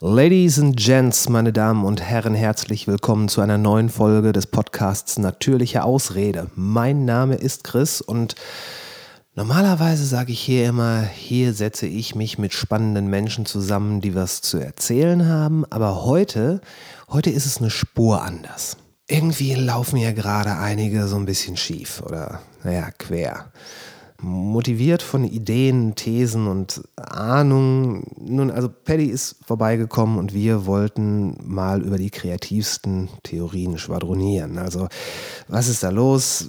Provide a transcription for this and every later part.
Ladies and Gents, meine Damen und Herren, herzlich willkommen zu einer neuen Folge des Podcasts Natürliche Ausrede. Mein Name ist Chris und normalerweise sage ich hier immer, hier setze ich mich mit spannenden Menschen zusammen, die was zu erzählen haben, aber heute, heute ist es eine Spur anders. Irgendwie laufen ja gerade einige so ein bisschen schief oder, naja, quer motiviert von Ideen, Thesen und Ahnungen. Nun, also Paddy ist vorbeigekommen und wir wollten mal über die kreativsten Theorien schwadronieren. Also, was ist da los?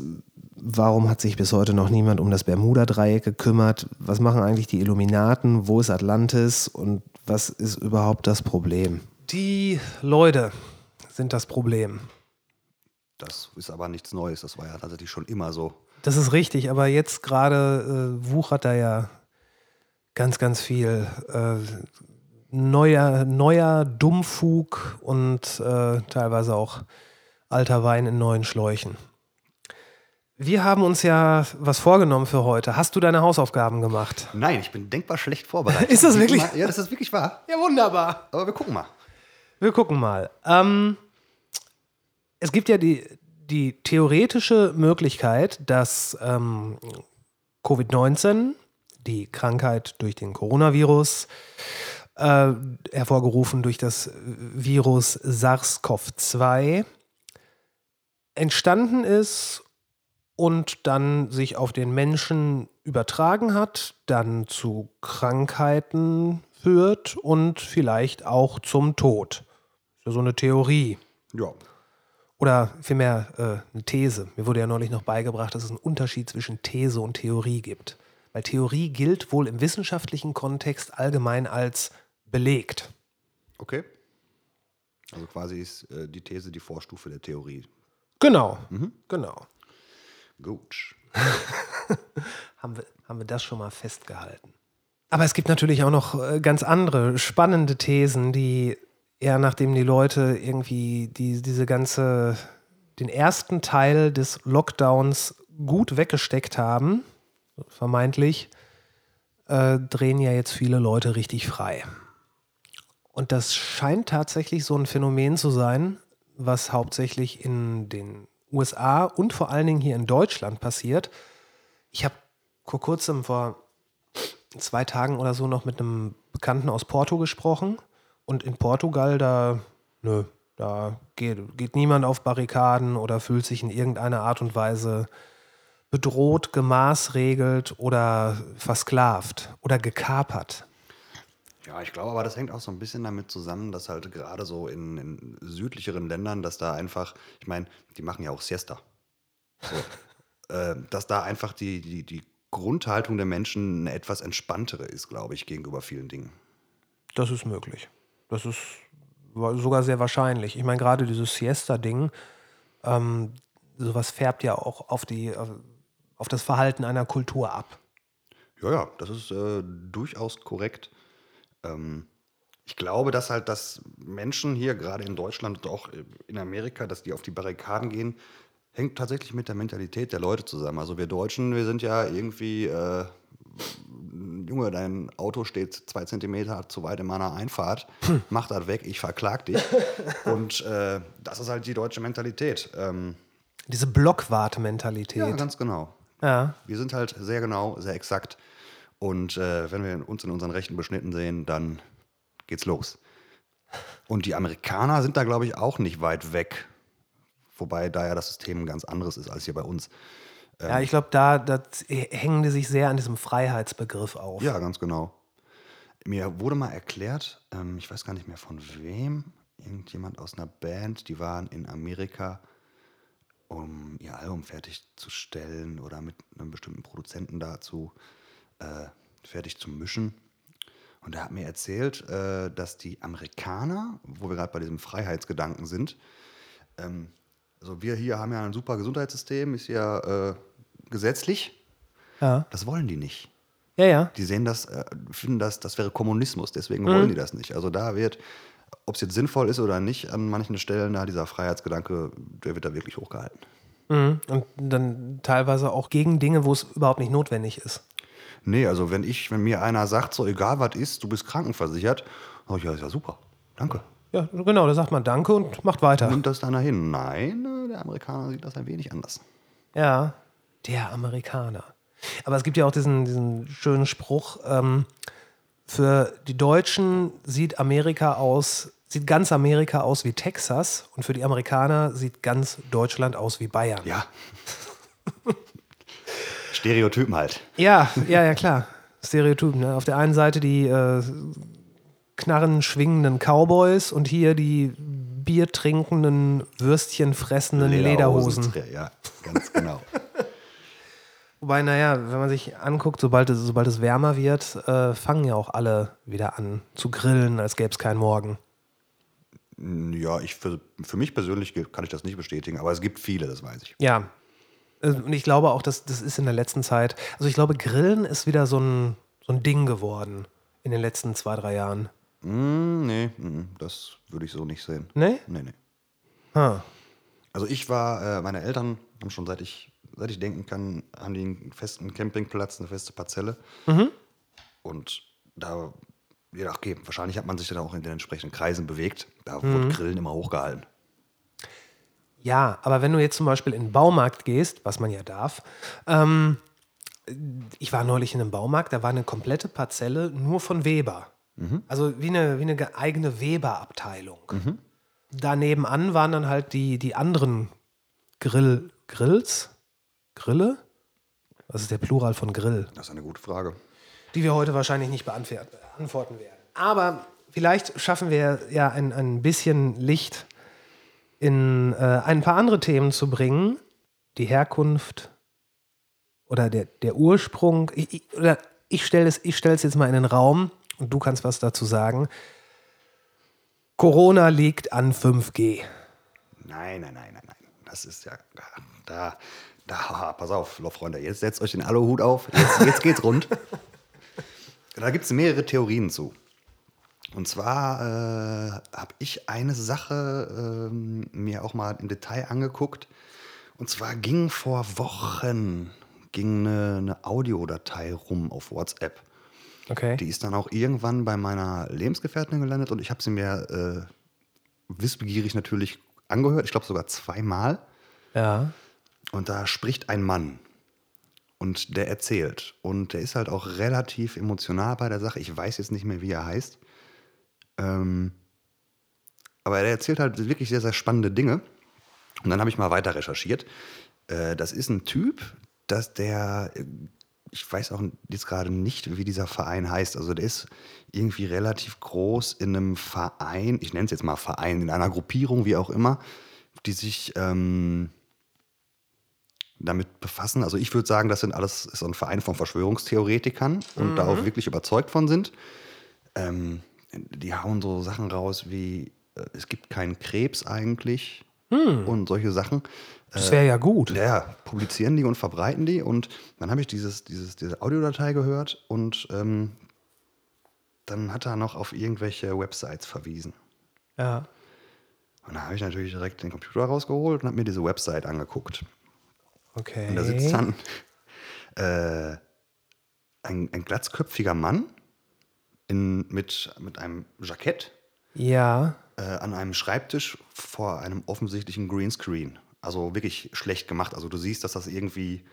Warum hat sich bis heute noch niemand um das Bermuda-Dreieck gekümmert? Was machen eigentlich die Illuminaten? Wo ist Atlantis? Und was ist überhaupt das Problem? Die Leute sind das Problem. Das ist aber nichts Neues. Das war ja tatsächlich schon immer so. Das ist richtig, aber jetzt gerade äh, wuchert da ja ganz, ganz viel äh, neuer, neuer Dummfug und äh, teilweise auch alter Wein in neuen Schläuchen. Wir haben uns ja was vorgenommen für heute. Hast du deine Hausaufgaben gemacht? Nein, ich bin denkbar schlecht vorbereitet. ist das wirklich? Ja, das ist wirklich wahr. Ja, wunderbar. Aber wir gucken mal. Wir gucken mal. Ähm, es gibt ja die, die theoretische Möglichkeit, dass ähm, Covid-19, die Krankheit durch den Coronavirus, äh, hervorgerufen durch das Virus SARS-CoV-2, entstanden ist und dann sich auf den Menschen übertragen hat, dann zu Krankheiten führt und vielleicht auch zum Tod. Das ist ja so eine Theorie. Ja. Oder vielmehr äh, eine These. Mir wurde ja neulich noch beigebracht, dass es einen Unterschied zwischen These und Theorie gibt. Weil Theorie gilt wohl im wissenschaftlichen Kontext allgemein als belegt. Okay. Also quasi ist äh, die These die Vorstufe der Theorie. Genau, mhm. genau. Gut. haben, wir, haben wir das schon mal festgehalten. Aber es gibt natürlich auch noch äh, ganz andere spannende Thesen, die ja, nachdem die Leute irgendwie die, diese ganze, den ersten Teil des Lockdowns gut weggesteckt haben, vermeintlich, äh, drehen ja jetzt viele Leute richtig frei. Und das scheint tatsächlich so ein Phänomen zu sein, was hauptsächlich in den USA und vor allen Dingen hier in Deutschland passiert. Ich habe vor kurzem, vor zwei Tagen oder so, noch mit einem Bekannten aus Porto gesprochen und in Portugal, da, nö, da geht, geht niemand auf Barrikaden oder fühlt sich in irgendeiner Art und Weise bedroht, gemaßregelt oder versklavt oder gekapert. Ja, ich glaube aber, das hängt auch so ein bisschen damit zusammen, dass halt gerade so in, in südlicheren Ländern, dass da einfach, ich meine, die machen ja auch Siesta. So, äh, dass da einfach die, die, die Grundhaltung der Menschen eine etwas entspanntere ist, glaube ich, gegenüber vielen Dingen. Das ist möglich. Das ist sogar sehr wahrscheinlich. Ich meine, gerade dieses Siesta-Ding, ähm, sowas färbt ja auch auf, die, auf das Verhalten einer Kultur ab. Ja, ja, das ist äh, durchaus korrekt. Ähm, ich glaube, dass halt, dass Menschen hier, gerade in Deutschland und auch in Amerika, dass die auf die Barrikaden gehen, hängt tatsächlich mit der Mentalität der Leute zusammen. Also wir Deutschen, wir sind ja irgendwie äh, Junge, dein Auto steht zwei Zentimeter zu weit in meiner Einfahrt, hm. mach das weg, ich verklag dich. Und äh, das ist halt die deutsche Mentalität. Ähm, Diese Blockwarte-Mentalität. Ja, ganz genau. Ja. Wir sind halt sehr genau, sehr exakt. Und äh, wenn wir uns in unseren Rechten beschnitten sehen, dann geht's los. Und die Amerikaner sind da, glaube ich, auch nicht weit weg. Wobei da ja das System ein ganz anderes ist als hier bei uns. Ähm, ja, ich glaube, da, da hängen die sich sehr an diesem Freiheitsbegriff auf. Ja, ganz genau. Mir wurde mal erklärt, ähm, ich weiß gar nicht mehr von wem, irgendjemand aus einer Band, die waren in Amerika, um ihr Album fertigzustellen oder mit einem bestimmten Produzenten dazu äh, fertig zu mischen. Und er hat mir erzählt, äh, dass die Amerikaner, wo wir gerade bei diesem Freiheitsgedanken sind, ähm, also wir hier haben ja ein super Gesundheitssystem, ist ja äh, gesetzlich. Ja. Das wollen die nicht. Ja, ja. Die sehen das, äh, finden das, das wäre Kommunismus, deswegen mhm. wollen die das nicht. Also da wird, ob es jetzt sinnvoll ist oder nicht, an manchen Stellen da dieser Freiheitsgedanke, der wird da wirklich hochgehalten. Mhm. Und dann teilweise auch gegen Dinge, wo es überhaupt nicht notwendig ist. Nee, also wenn ich, wenn mir einer sagt, so egal was ist, du bist krankenversichert, sag ich, ja, ist ja super. danke. Ja, genau, da sagt man Danke und macht weiter. Nimmt das dann hin? Nein, äh, der Amerikaner sieht das ein wenig anders. Ja, der Amerikaner. Aber es gibt ja auch diesen, diesen schönen Spruch, ähm, für die Deutschen sieht Amerika aus, sieht ganz Amerika aus wie Texas und für die Amerikaner sieht ganz Deutschland aus wie Bayern. Ja. Stereotypen halt. Ja, ja, ja, klar. Stereotypen. Ne? Auf der einen Seite die äh, knarren schwingenden Cowboys und hier die Bier trinkenden, Würstchen fressenden Lederhosen. Ja, ganz genau. Wobei, naja, wenn man sich anguckt, sobald es, sobald es wärmer wird, äh, fangen ja auch alle wieder an zu grillen, als gäbe es keinen Morgen. Ja, ich für, für mich persönlich kann ich das nicht bestätigen, aber es gibt viele, das weiß ich. Ja. Äh, Und ich glaube auch, dass das ist in der letzten Zeit, also ich glaube, Grillen ist wieder so ein, so ein Ding geworden in den letzten zwei, drei Jahren. Mm, nee, mm, das würde ich so nicht sehen. Ne? Nee, nee. Ha. Also ich war, äh, meine Eltern haben schon seit ich, seit ich denken kann, haben die einen festen Campingplatz, eine feste Parzelle. Und da, ja, okay, wahrscheinlich hat man sich dann auch in den entsprechenden Kreisen bewegt. Da wurde Grillen immer hochgehalten. Ja, aber wenn du jetzt zum Beispiel in den Baumarkt gehst, was man ja darf, ähm, ich war neulich in einem Baumarkt, da war eine komplette Parzelle nur von Weber. Also wie eine, wie eine ge- eigene Weber-Abteilung. Da nebenan waren dann halt die, die anderen Grill, Grills, Grille? Was ist der Plural von Grill? Das ist eine gute Frage. die wir heute wahrscheinlich nicht beantworten werden. Aber vielleicht schaffen wir ja ein, ein bisschen Licht in äh, ein paar andere Themen zu bringen. Die Herkunft oder der, der Ursprung. Ich, ich, oder ich stelle es, ich stelle es jetzt mal in den Raum und du kannst was dazu sagen. Corona liegt an 5G. Nein, nein, nein, nein, nein. Das ist ja, da, da, pass auf, Freunde, jetzt setzt euch den Aluhut auf, jetzt, jetzt geht's rund. Da gibt es mehrere Theorien zu. Und zwar äh, habe ich eine Sache ähm, mir auch mal im Detail angeguckt. Und zwar ging vor Wochen ging eine, eine Audiodatei rum auf WhatsApp. Okay. Die ist dann auch irgendwann bei meiner Lebensgefährtin gelandet und ich habe sie mir äh, wissbegierig natürlich angehört. Ich glaube sogar zweimal. Ja. Und da spricht ein Mann und der erzählt. Und der ist halt auch relativ emotional bei der Sache. Ich weiß jetzt nicht mehr, wie er heißt. Ähm, aber er erzählt halt wirklich sehr, sehr spannende Dinge. Und dann habe ich mal weiter recherchiert. Äh, das ist ein Typ, dass der, ich weiß auch jetzt gerade nicht, wie dieser Verein heißt. Also der ist irgendwie relativ groß in einem Verein, ich nenne es jetzt mal Verein, in einer Gruppierung, wie auch immer, die sich ähm, damit befassen. Also ich würde sagen, das sind alles ist so ein Verein von Verschwörungstheoretikern und da auch wirklich überzeugt von sind. Ähm, die hauen so Sachen raus wie äh, es gibt keinen Krebs eigentlich und solche Sachen. Das wäre ja gut. Ja, ja, publizieren die und verbreiten die. Und dann habe ich dieses, dieses, diese Audiodatei gehört und ähm, dann hat er noch auf irgendwelche Websites verwiesen. Ja. Und da habe ich natürlich direkt den Computer rausgeholt und habe mir diese Website angeguckt. Okay. Und da sitzt dann äh, ein, ein glatzköpfiger Mann in, mit, mit einem Jackett Ja. äh, an einem Schreibtisch vor einem offensichtlichen Greenscreen. Also wirklich schlecht gemacht. Also du siehst, dass das irgendwie,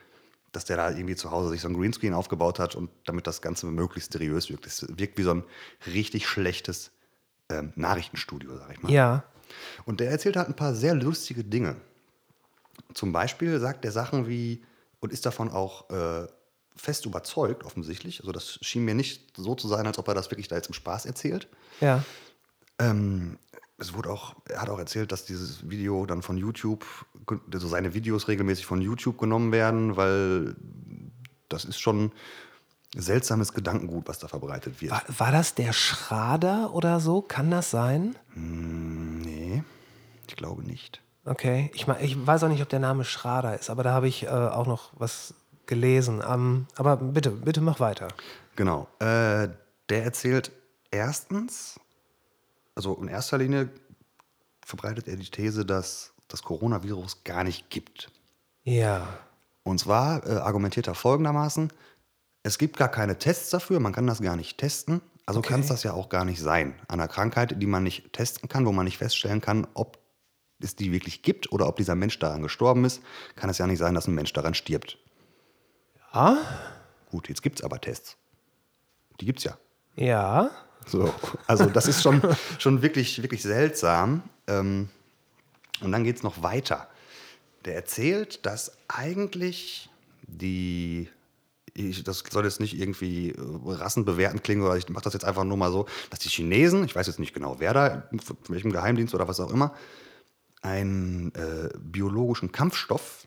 dass der da irgendwie zu Hause sich so ein Greenscreen aufgebaut hat und damit das Ganze möglichst seriös wirkt. Es wirkt wie so ein richtig schlechtes ähm, Nachrichtenstudio, sag ich mal. Ja. Und der erzählt halt ein paar sehr lustige Dinge. Zum Beispiel sagt er Sachen wie, und ist davon auch äh, fest überzeugt, offensichtlich. Also das schien mir nicht so zu sein, als ob er das wirklich da jetzt im Spaß erzählt. Ja. Ähm, es wurde auch, er hat auch erzählt, dass dieses Video dann von YouTube, also seine Videos regelmäßig von YouTube genommen werden, weil das ist schon seltsames Gedankengut, was da verbreitet wird. War, war das der Schrader oder so? Kann das sein? Nee, ich glaube nicht. Okay. Ich, ich weiß auch nicht, ob der Name Schrader ist, aber da habe ich äh, auch noch was gelesen. Ähm, aber bitte, bitte mach weiter. Genau. Äh, der erzählt erstens, also in erster Linie verbreitet er die These, dass das Coronavirus gar nicht gibt. Ja. Und zwar äh, argumentiert er folgendermaßen, es gibt gar keine Tests dafür, man kann das gar nicht testen. Also Okay. kann es das ja auch gar nicht sein. An einer Krankheit, die man nicht testen kann, wo man nicht feststellen kann, ob es die wirklich gibt oder ob dieser Mensch daran gestorben ist, kann es ja nicht sein, dass ein Mensch daran stirbt. Ah, Gut, jetzt gibt es aber Tests. Die gibt es ja. ja. So, also das ist schon, schon wirklich, wirklich seltsam. Ähm, und dann geht es noch weiter. Der erzählt, dass eigentlich die, ich, das soll jetzt nicht irgendwie äh, rassenbewertend klingen, oder ich mache das jetzt einfach nur mal so, dass die Chinesen, ich weiß jetzt nicht genau wer da, von welchem Geheimdienst oder was auch immer, einen äh, biologischen Kampfstoff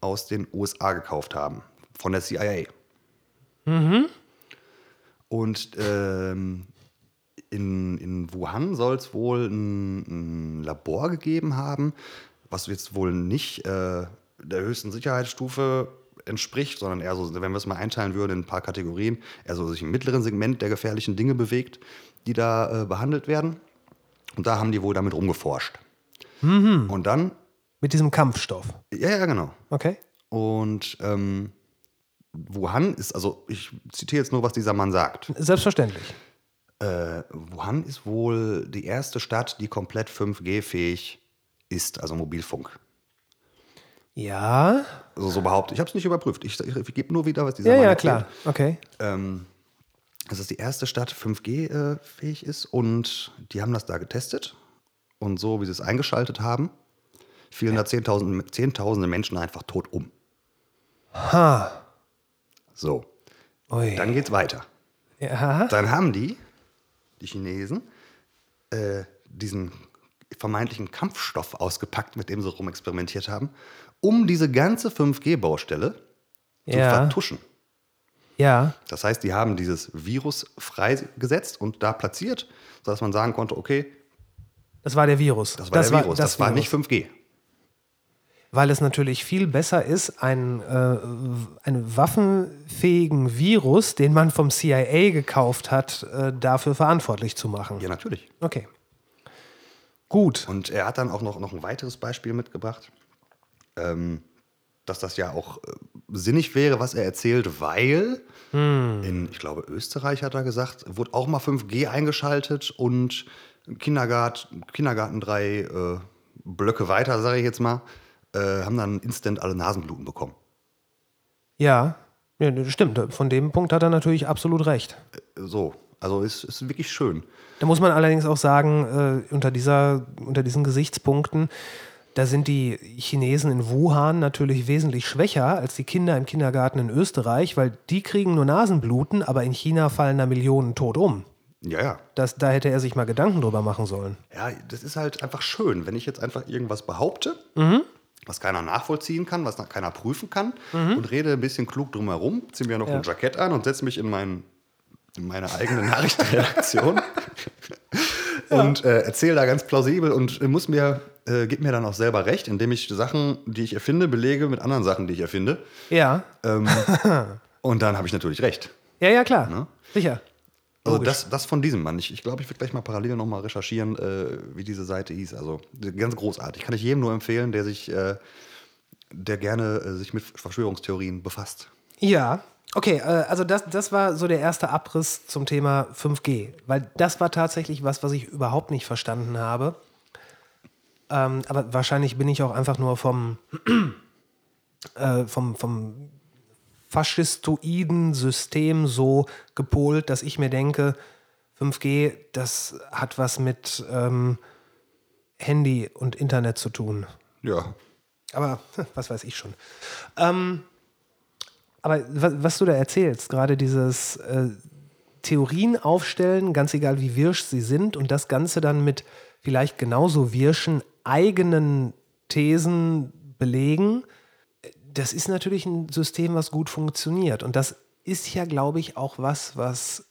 aus den USA gekauft haben, von der CIA. Und ähm, in, in Wuhan soll es wohl ein, ein Labor gegeben haben, was jetzt wohl nicht äh, der höchsten Sicherheitsstufe entspricht, sondern eher so, wenn wir es mal einteilen würden in ein paar Kategorien, eher so sich im mittleren Segment der gefährlichen Dinge bewegt, die da äh, behandelt werden. Und da haben die wohl damit rumgeforscht. Und dann, Mit diesem Kampfstoff. ja, ja, genau. Okay. Und ähm, Wuhan ist, also ich zitiere jetzt nur, was dieser Mann sagt. Selbstverständlich. Äh, Wuhan ist wohl die erste Stadt, die komplett 5G-fähig ist, also Mobilfunk. Ja. Also so behauptet. Ich habe es nicht überprüft. Ich, ich, ich gebe nur wieder, was dieser Ja, Mann ja, erzählt. klar. Okay. Ähm, dass es die erste Stadt 5G-fähig ist und die haben das da getestet. Und so, wie sie es eingeschaltet haben, fielen da Zehntausende, Zehntausende Menschen einfach tot um. Ha. So, Ui. dann geht's weiter. ja. Dann haben die, die Chinesen, äh, diesen vermeintlichen Kampfstoff ausgepackt, mit dem sie rumexperimentiert haben, um diese ganze 5G-Baustelle zu Ja. vertuschen. Ja. Das heißt, die haben dieses Virus freigesetzt und da platziert, sodass man sagen konnte, okay, Das war der Virus. das war der Virus, das, war nicht 5G. Weil es natürlich viel besser ist, einen, äh, einen waffenfähigen Virus, den man vom CIA gekauft hat, äh, dafür verantwortlich zu machen. Ja, natürlich. Okay. Gut. Und er hat dann auch noch, noch ein weiteres Beispiel mitgebracht, ähm, dass das ja auch äh, sinnig wäre, was er erzählt, weil in, ich glaube, Österreich hat er gesagt, wurde auch mal 5G eingeschaltet und Kindergarten, Kindergarten drei äh, Blöcke weiter, sage ich jetzt mal, äh, haben dann instant alle Nasenbluten bekommen. Ja. ja, das stimmt. Von dem Punkt hat er natürlich absolut recht. So, also ist, ist wirklich schön. Da muss man allerdings auch sagen, äh, unter, dieser, unter diesen Gesichtspunkten, da sind die Chinesen in Wuhan natürlich wesentlich schwächer als die Kinder im Kindergarten in Österreich, weil die kriegen nur Nasenbluten, aber in China fallen da Millionen tot um. Ja, ja. Das, da hätte er sich mal Gedanken drüber machen sollen. Ja, das ist halt einfach schön, wenn ich jetzt einfach irgendwas behaupte, was keiner nachvollziehen kann, was keiner prüfen kann und rede ein bisschen klug drumherum, ziehe mir noch Ja. ein Jackett an und setze mich in, mein, in meine eigene Nachrichtenredaktion und äh, erzähle da ganz plausibel und muss mir, äh, gib mir dann auch selber recht, indem ich Sachen, die ich erfinde, belege mit anderen Sachen, die ich erfinde. Ja, Ähm, und dann habe ich natürlich recht. ja, ja, klar. Ne? Sicher. Also Logisch. das, das von diesem Mann. Ich glaube, ich, glaub, ich werde gleich mal parallel nochmal recherchieren, äh, wie diese Seite hieß. Also ganz großartig. Kann ich jedem nur empfehlen, der sich, äh, der gerne äh, sich mit Verschwörungstheorien befasst. Ja, okay, äh, also das, das war so der erste Abriss zum Thema 5G, weil das war tatsächlich was, was ich überhaupt nicht verstanden habe. Ähm, aber wahrscheinlich bin ich auch einfach nur vom, äh, vom, vom faschistoiden System so gepolt, dass ich mir denke, 5G, das hat was mit ähm, Handy und Internet zu tun. Ja. Aber was weiß ich schon. Ähm, aber was, was du da erzählst, gerade dieses äh, Theorien aufstellen, ganz egal wie wirsch sie sind, und das Ganze dann mit vielleicht genauso wirschen eigenen Thesen belegen, das ist natürlich ein System, was gut funktioniert. Und das ist ja, glaube ich, auch was, was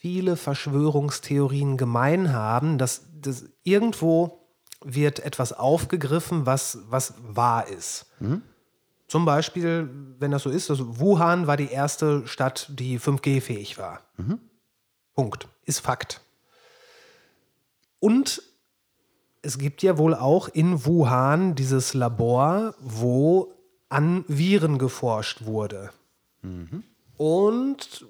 viele Verschwörungstheorien gemein haben, dass, dass irgendwo wird etwas aufgegriffen, was, was wahr ist. Zum Beispiel, wenn das so ist, also Wuhan war die erste Stadt, die 5G-fähig war. Punkt. Ist Fakt. Und es gibt ja wohl auch in Wuhan dieses Labor, wo an Viren geforscht wurde. Und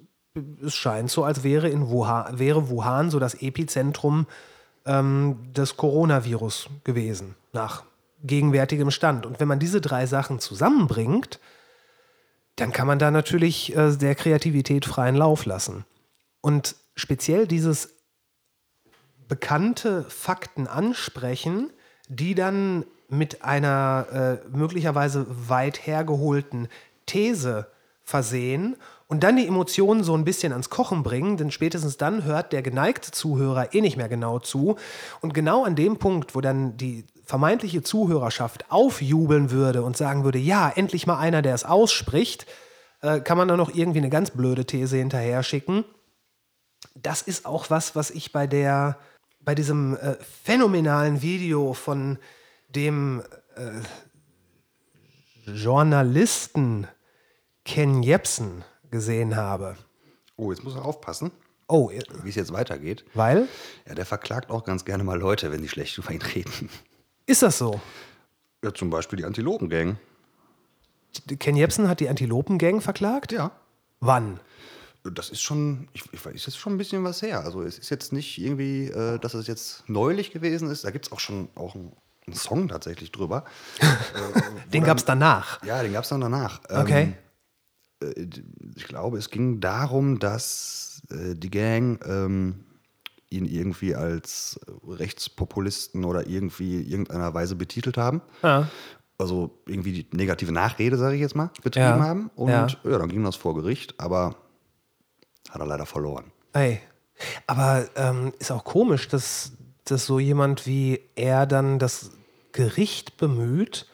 es scheint so, als wäre, in Wuhan, wäre Wuhan so das Epizentrum ähm, des Coronavirus gewesen, nach gegenwärtigem Stand. Und wenn man diese drei Sachen zusammenbringt, dann kann man da natürlich äh, der Kreativität freien Lauf lassen. Und speziell dieses bekannte Fakten ansprechen, die dann mit einer äh, möglicherweise weit hergeholten These versehen und dann die Emotionen so ein bisschen ans Kochen bringen, denn spätestens dann hört der geneigte Zuhörer eh nicht mehr genau zu. Und genau an dem Punkt, wo dann die vermeintliche Zuhörerschaft aufjubeln würde und sagen würde, ja, endlich mal einer, der es ausspricht, äh, kann man dann noch irgendwie eine ganz blöde These hinterher schicken. Das ist auch was, was ich bei der, bei diesem äh, phänomenalen Video von dem äh, Journalisten Ken Jepsen gesehen habe. Oh, jetzt muss er aufpassen, Oh, wie es jetzt weitergeht. weil? Ja, der verklagt auch ganz gerne mal Leute, wenn die schlecht über ihn reden. Ist das so? Ja, zum Beispiel die Antilopengang. Ken Jepsen hat die Antilopengang verklagt? Ja. Wann? Das ist schon, ich, ich weiß, ist schon ein bisschen was her. Also es ist jetzt nicht irgendwie, äh, dass es jetzt neulich gewesen ist. Da gibt es auch schon auch einen, einen Song tatsächlich drüber. Den gab es danach. Ja, den gab es dann danach. Okay. Ähm, äh, ich glaube, es ging darum, dass äh, die Gang ähm, ihn irgendwie als Rechtspopulisten oder irgendwie irgendeiner Weise betitelt haben. Ja. Also irgendwie die negative Nachrede, sage ich jetzt mal, betrieben Ja. haben. Und Ja. ja. dann ging das vor Gericht, aber hat er leider verloren. Ey. Aber ähm, ist auch komisch, dass, dass so jemand wie er dann das Gericht bemüht,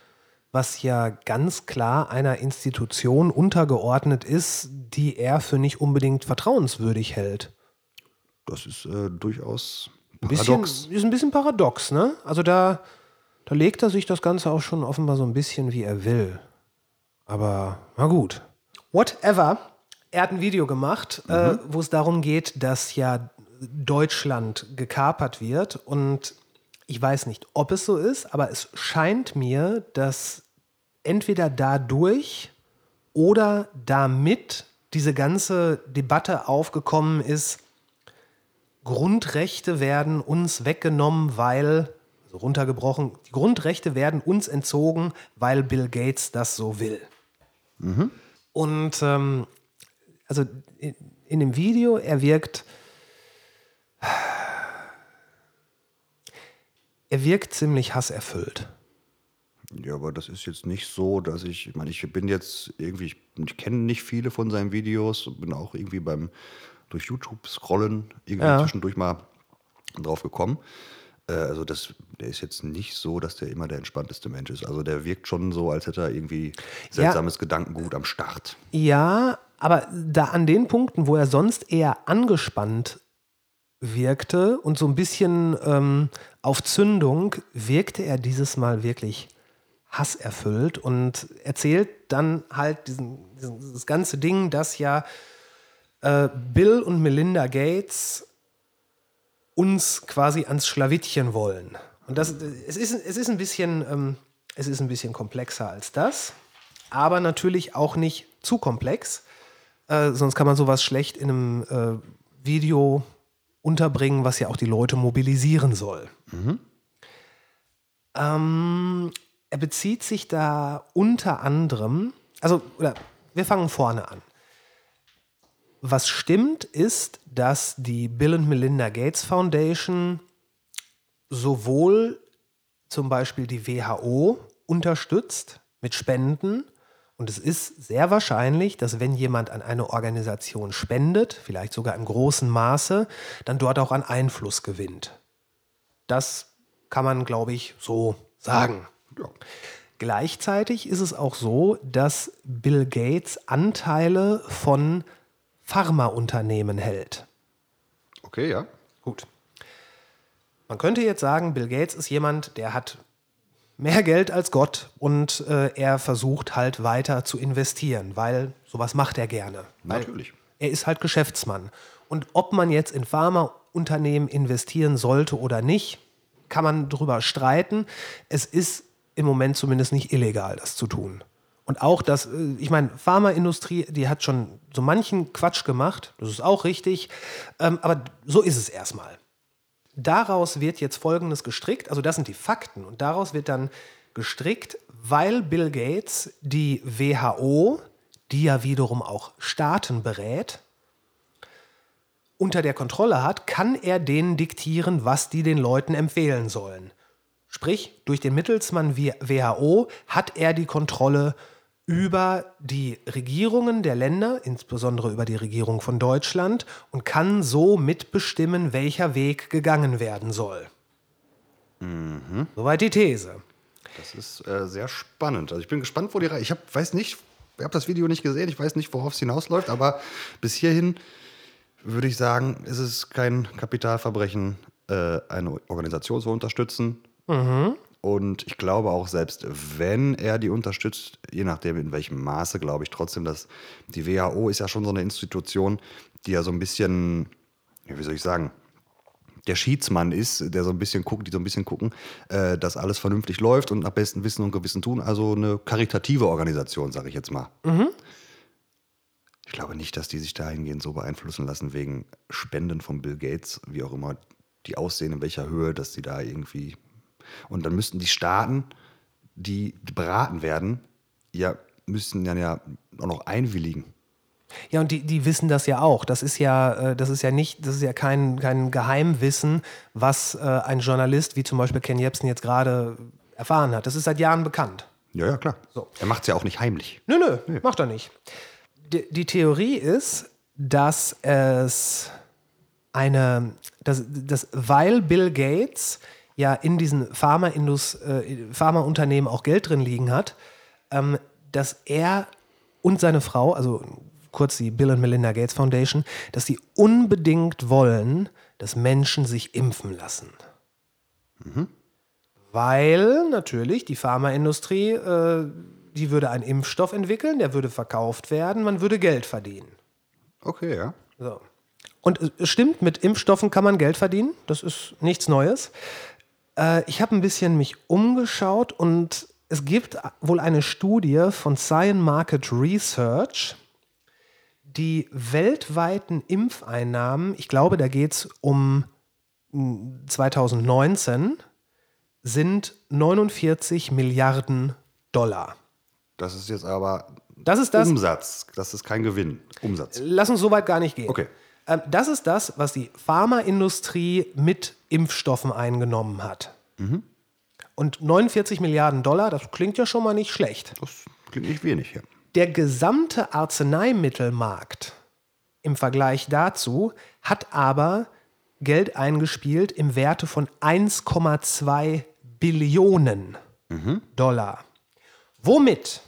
was ja ganz klar einer Institution untergeordnet ist, die er für nicht unbedingt vertrauenswürdig hält. Das ist äh, durchaus Ein bisschen, paradox. ist ein bisschen paradox, ne? Also da, da legt er sich das Ganze auch schon offenbar so ein bisschen, wie er will. Aber na gut. Whatever. Er hat ein Video gemacht, äh, wo es darum geht, dass ja Deutschland gekapert wird. Und ich weiß nicht, ob es so ist, aber es scheint mir, dass entweder dadurch oder damit diese ganze Debatte aufgekommen ist, Grundrechte werden uns weggenommen, weil, also runtergebrochen, die Grundrechte werden uns entzogen, weil Bill Gates das so will. Und ähm, also in, in dem Video, er wirkt, er wirkt ziemlich hasserfüllt. Ja, aber das ist jetzt nicht so, dass ich, ich meine, ich bin jetzt irgendwie, ich, ich kenne nicht viele von seinen Videos, bin auch irgendwie beim durch YouTube scrollen irgendwie Ja. zwischendurch mal drauf gekommen. Äh, also das, der ist jetzt nicht so, dass der immer der entspannteste Mensch ist. Also der wirkt schon so, als hätte er irgendwie seltsames Gedankengut am Start. Ja, aber da an den Punkten, wo er sonst eher angespannt wirkte und so ein bisschen ähm, auf Zündung, wirkte er dieses Mal wirklich hasserfüllt und erzählt dann halt diesen, diesen, dieses ganze Ding, dass ja äh, Bill und Melinda Gates uns quasi ans Schlawittchen wollen. Und das, es, ist, es, ist ein bisschen, ähm, es ist ein bisschen komplexer als das, aber natürlich auch nicht zu komplex. Äh, sonst kann man sowas schlecht in einem äh, Video unterbringen, was ja auch die Leute mobilisieren soll. Ähm, er bezieht sich da unter anderem, also, oder wir fangen vorne an. Was stimmt, ist, dass die Bill und Melinda Gates Foundation sowohl zum Beispiel die WHO unterstützt mit Spenden. Und es ist sehr wahrscheinlich, dass wenn jemand an eine Organisation spendet, vielleicht sogar im großen Maße, dann dort auch an Einfluss gewinnt. Das kann man, glaube ich, so sagen. Ja. Gleichzeitig ist es auch so, dass Bill Gates Anteile von Pharmaunternehmen hält. Okay, ja. Gut. Man könnte jetzt sagen, Bill Gates ist jemand, der hat mehr Geld als Gott und äh, er versucht halt weiter zu investieren, weil sowas macht er gerne. Natürlich. Er ist halt Geschäftsmann. Und ob man jetzt in Pharmaunternehmen investieren sollte oder nicht, kann man drüber streiten. Es ist im Moment zumindest nicht illegal, das zu tun. Und auch das, äh, ich meine, Pharmaindustrie, die hat schon so manchen Quatsch gemacht, das ist auch richtig, ähm, aber so ist es erstmal. Daraus wird jetzt Folgendes gestrickt, also das sind die Fakten, und daraus wird dann gestrickt, weil Bill Gates die WHO, die ja wiederum auch Staaten berät, unter der Kontrolle hat, kann er denen diktieren, was die den Leuten empfehlen sollen. Sprich, durch den Mittelsmann WHO hat er die Kontrolle über die Regierungen der Länder, insbesondere über die Regierung von Deutschland, und kann so mitbestimmen, welcher Weg gegangen werden soll. Mhm. Soweit die These. Das ist äh, sehr spannend. Also ich bin gespannt, wo die Reise. Ich hab, weiß nicht, ich habe das Video nicht gesehen, ich weiß nicht, worauf es hinausläuft, aber bis hierhin würde ich sagen, ist es kein Kapitalverbrechen, äh, eine Organisation zu unterstützen. Mhm. Und ich glaube auch, selbst wenn er die unterstützt, je nachdem in welchem Maße, glaube ich trotzdem, dass die WHO ist ja schon so eine Institution, die ja so ein bisschen, wie soll ich sagen, der Schiedsmann ist, der so ein bisschen guckt, die so ein bisschen gucken, äh, dass alles vernünftig läuft und nach bestem Wissen und Gewissen tun. Also eine karitative Organisation, sage ich jetzt mal. Mhm. Ich glaube nicht, dass die sich dahingehend so beeinflussen lassen wegen Spenden von Bill Gates, wie auch immer die aussehen, in welcher Höhe, dass sie da irgendwie. Und dann müssten die Staaten, die beraten werden, ja, müssten dann ja auch noch einwilligen. Ja, und die, die wissen das ja auch. Das ist ja, äh, das ist ja nicht, das ist ja kein, kein Geheimwissen, was äh, ein Journalist wie zum Beispiel Ken Jebsen jetzt gerade erfahren hat. Das ist seit Jahren bekannt. Ja, ja, klar. So. Er macht es ja auch nicht heimlich. Nö, nö, nö, macht er nicht die, die Theorie ist, dass es eine, dass, dass, weil Bill Gates ja in diesen Pharmaindus, äh, Pharmaunternehmen auch Geld drin liegen hat, ähm, dass er und seine Frau, also kurz die Bill und Melinda Gates Foundation, dass sie unbedingt wollen, dass Menschen sich impfen lassen. Mhm. Weil natürlich die Pharmaindustrie äh, die würde einen Impfstoff entwickeln, der würde verkauft werden, man würde Geld verdienen. Okay, ja. So. Und es stimmt, mit Impfstoffen kann man Geld verdienen. Das ist nichts Neues. Äh, ich habe ein bisschen mich umgeschaut und es gibt wohl eine Studie von Science Market Research, die weltweiten Impfeinnahmen, ich glaube, da geht es um 2019, hm, sind 49 Milliarden Dollar. Das ist jetzt aber das ist das, Umsatz. Das ist kein Gewinn. Umsatz. Lass uns so weit gar nicht gehen. Okay. Ähm, das ist das, was die Pharmaindustrie mit Impfstoffen eingenommen hat. Mhm. Und 49 Milliarden Dollar, das klingt ja schon mal nicht schlecht. Das klingt nicht wenig, ja. Der gesamte Arzneimittelmarkt im Vergleich dazu hat aber Geld eingespielt im Werte von 1,2 Billionen mhm. Dollar. Womit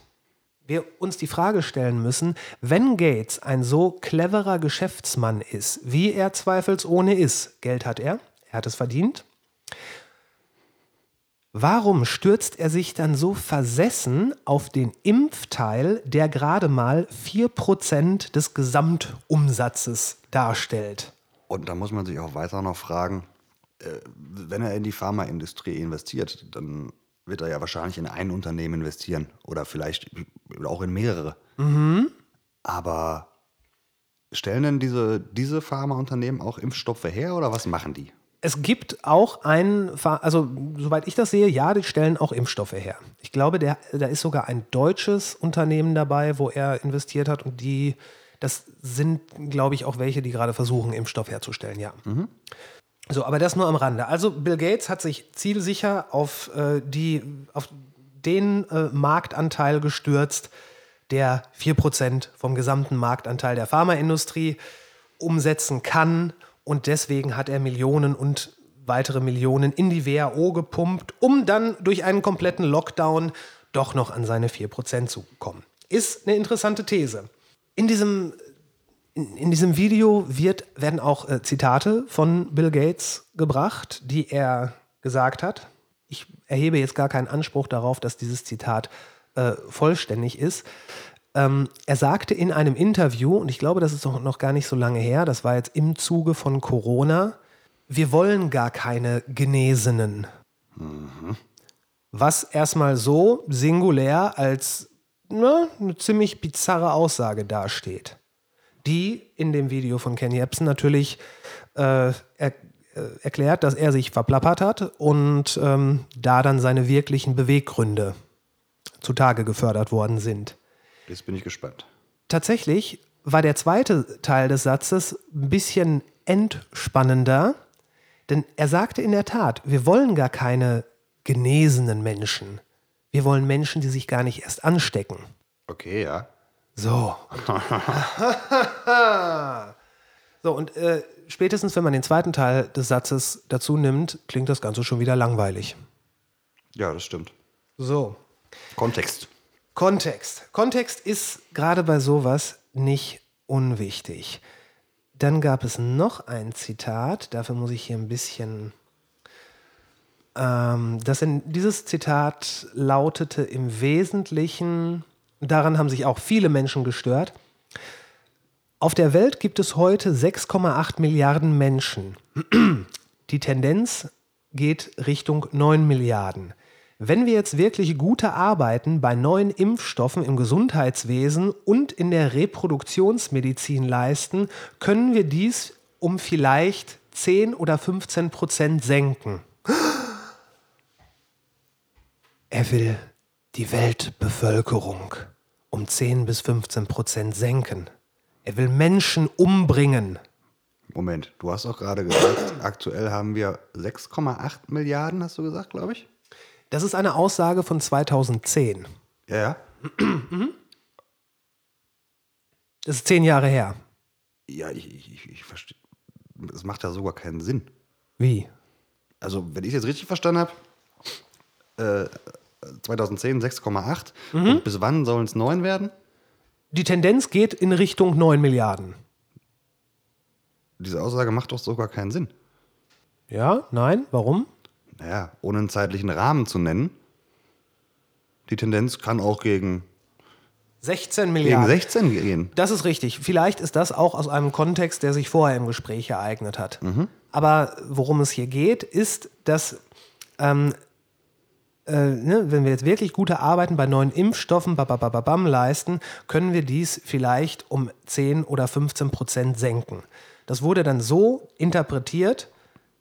wir uns die Frage stellen müssen, wenn Gates ein so cleverer Geschäftsmann ist, wie er zweifelsohne ist, Geld hat er, er hat es verdient, warum stürzt er sich dann so versessen auf den Impfteil, der gerade mal 4% des Gesamtumsatzes darstellt? Und da muss man sich auch weiter noch fragen, äh, wenn er in die Pharmaindustrie investiert, dann wird er ja wahrscheinlich in ein Unternehmen investieren oder vielleicht auch in mehrere. Mhm. Aber stellen denn diese, diese Pharmaunternehmen auch Impfstoffe her oder was machen die? Es gibt auch einen, also soweit ich das sehe, ja, die stellen auch Impfstoffe her. Ich glaube, der, da ist sogar ein deutsches Unternehmen dabei, wo er investiert hat und die, das sind, glaube ich, auch welche, die gerade versuchen, Impfstoff herzustellen, ja. Mhm. So, aber das nur am Rande. Also Bill Gates hat sich zielsicher auf, äh, die, auf den äh, Marktanteil gestürzt, der 4% vom gesamten Marktanteil der Pharmaindustrie umsetzen kann. Und deswegen hat er Millionen und weitere Millionen in die WHO gepumpt, um dann durch einen kompletten Lockdown doch noch an seine 4% zu kommen. Ist eine interessante These. In diesem in, diesem Video wird, werden auch äh, Zitate von Bill Gates gebracht, die er gesagt hat. Ich erhebe jetzt gar keinen Anspruch darauf, dass dieses Zitat äh, vollständig ist. Ähm, er sagte in einem Interview, und ich glaube, das ist noch, noch gar nicht so lange her, das war jetzt im Zuge von Corona, wir wollen gar keine Genesenen. Mhm. Was erstmal so singulär als na, eine ziemlich bizarre Aussage dasteht. Die in dem Video von Ken Jebsen natürlich äh, er, äh, erklärt, dass er sich verplappert hat und ähm, da dann seine wirklichen Beweggründe zutage gefördert worden sind. Jetzt bin ich gespannt. Tatsächlich war der zweite Teil des Satzes ein bisschen entspannender, denn er sagte in der Tat, wir wollen gar keine genesenen Menschen. Wir wollen Menschen, die sich gar nicht erst anstecken. Okay, ja. So. so, und äh, spätestens, wenn man den zweiten Teil des Satzes dazu nimmt, klingt das Ganze schon wieder langweilig. Ja, das stimmt. So. Kontext. Kontext. Kontext ist gerade bei sowas nicht unwichtig. Dann gab es noch ein Zitat, dafür muss ich hier ein bisschen. Ähm, das in, dieses Zitat lautete im Wesentlichen, daran haben sich auch viele Menschen gestört. Auf der Welt gibt es heute 6,8 Milliarden Menschen. Die Tendenz geht Richtung 9 Milliarden. Wenn wir jetzt wirklich gute Arbeiten bei neuen Impfstoffen im Gesundheitswesen und in der Reproduktionsmedizin leisten, können wir dies um vielleicht 10 oder 15 Prozent senken. Er will die Weltbevölkerung um 10 bis 15 Prozent senken. Er will Menschen umbringen. Moment, du hast auch gerade gesagt, aktuell haben wir 6,8 Milliarden, hast du gesagt, glaube ich? Das ist eine Aussage von 2010. Ja, ja. Das ist zehn Jahre her. Ja, ich, ich, ich verstehe. Das macht ja sogar keinen Sinn. Wie? Also, wenn ich es jetzt richtig verstanden habe, äh, 2010 6,8. Und bis wann sollen es 9 werden? Die Tendenz geht in Richtung 9 Milliarden. Diese Aussage macht doch sogar keinen Sinn. Ja? Nein? Warum? Naja, ohne einen zeitlichen Rahmen zu nennen. Die Tendenz kann auch gegen, 16 gegen Milliarden. 16 gehen. Das ist richtig. Vielleicht ist das auch aus einem Kontext, der sich vorher im Gespräch ereignet hat. Aber worum es hier geht, ist, dass ähm, äh, ne, wenn wir jetzt wirklich gute Arbeiten bei neuen Impfstoffen babababam, leisten, können wir dies vielleicht um 10 oder 15 Prozent senken. Das wurde dann so interpretiert,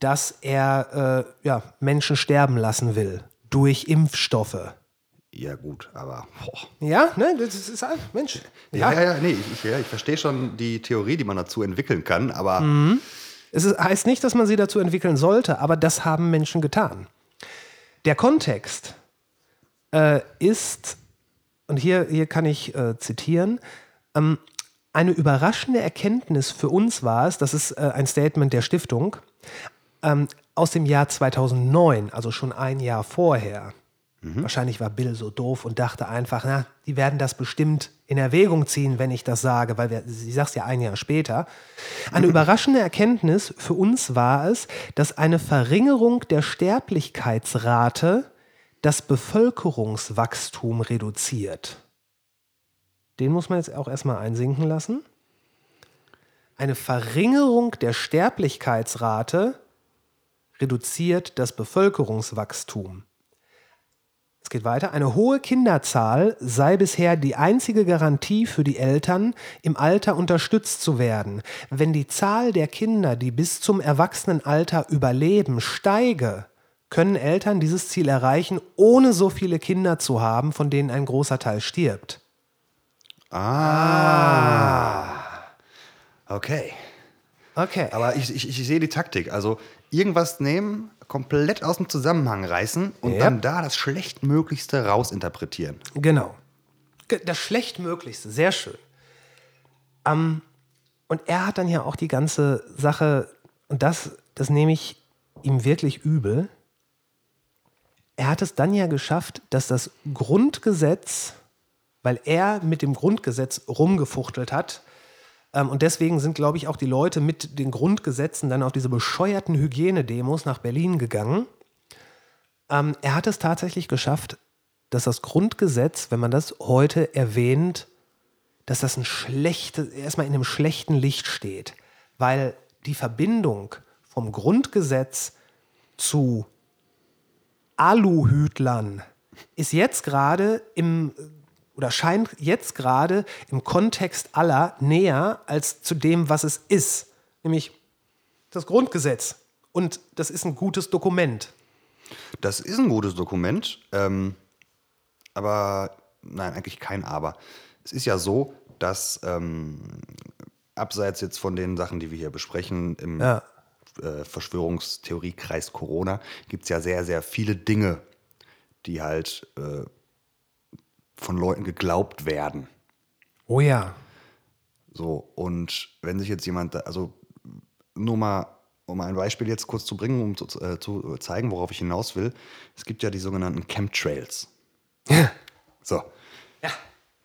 dass er äh, ja, Menschen sterben lassen will durch Impfstoffe. Ja, gut, aber. Boah. Ja, ne, das ist halt, Mensch. Ja, ja, ja, nee, ich, ja, ich verstehe schon die Theorie, die man dazu entwickeln kann, aber Es ist, heißt nicht, dass man sie dazu entwickeln sollte, aber das haben Menschen getan. Der Kontext äh, ist, und hier, hier kann ich äh, zitieren, ähm, eine überraschende Erkenntnis für uns war es, das ist äh, ein Statement der Stiftung, ähm, aus dem Jahr 2009, also schon ein Jahr vorher. Wahrscheinlich war Bill so doof und dachte einfach, na, die werden das bestimmt in Erwägung ziehen, wenn ich das sage, weil wir, sie sagt es ja ein Jahr später. Eine überraschende Erkenntnis für uns war es, dass eine Verringerung der Sterblichkeitsrate das Bevölkerungswachstum reduziert. Den muss man jetzt auch erstmal einsinken lassen. Eine Verringerung der Sterblichkeitsrate reduziert das Bevölkerungswachstum. Es geht weiter. Eine hohe Kinderzahl sei bisher die einzige Garantie für die Eltern, im Alter unterstützt zu werden. Wenn die Zahl der Kinder, die bis zum Erwachsenenalter überleben, steige, können Eltern dieses Ziel erreichen, ohne so viele Kinder zu haben, von denen ein großer Teil stirbt. Ah. Okay. Okay. Aber ich, ich, ich sehe die Taktik. Also irgendwas nehmen, komplett aus dem Zusammenhang reißen und Ja. dann da das Schlechtmöglichste rausinterpretieren. Genau. Ge- Das Schlechtmöglichste, sehr schön. Ähm, und er hat dann ja auch die ganze Sache, und das, das nehme ich ihm wirklich übel. Er hat es dann ja geschafft, dass das Grundgesetz, weil er mit dem Grundgesetz rumgefuchtelt hat, und deswegen sind, glaube ich, auch die Leute mit den Grundgesetzen dann auf diese bescheuerten Hygienedemos nach Berlin gegangen. Ähm, er hat es tatsächlich geschafft, dass das Grundgesetz, wenn man das heute erwähnt, dass das ein schlechtes, erstmal in einem schlechten Licht steht. Weil die Verbindung vom Grundgesetz zu Aluhütlern ist jetzt gerade im oder scheint jetzt gerade im Kontext aller näher als zu dem, was es ist, nämlich das Grundgesetz. Und das ist ein gutes Dokument. Das ist ein gutes Dokument, ähm, aber nein, eigentlich kein Aber. Es ist ja so, dass ähm, abseits jetzt von den Sachen, die wir hier besprechen, im Ja. äh, Verschwörungstheoriekreis Corona, gibt es ja sehr, sehr viele Dinge, die halt äh, von Leuten geglaubt werden. Oh ja. So, und wenn sich jetzt jemand, also nur mal, um ein Beispiel jetzt kurz zu bringen, um zu, äh, zu zeigen, worauf ich hinaus will. Es gibt ja die sogenannten Chemtrails. so. Ja.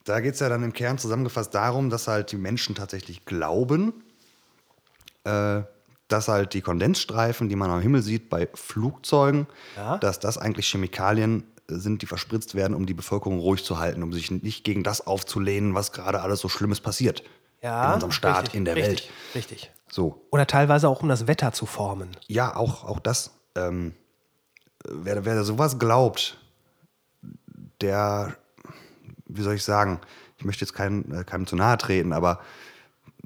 Da geht es ja dann im Kern zusammengefasst darum, dass halt die Menschen tatsächlich glauben, äh, dass halt die Kondensstreifen, die man am Himmel sieht bei Flugzeugen, Ja. dass das eigentlich Chemikalien sind, die verspritzt werden, um die Bevölkerung ruhig zu halten, um sich nicht gegen das aufzulehnen, was gerade alles so Schlimmes passiert Ja. in unserem Staat, richtig, in der richtig, Welt. Richtig. So, Oder teilweise auch, um das Wetter zu formen. ja, auch, auch das. Ähm, wer, wer sowas glaubt, der, wie soll ich sagen, ich möchte jetzt kein, äh, keinem zu nahe treten, aber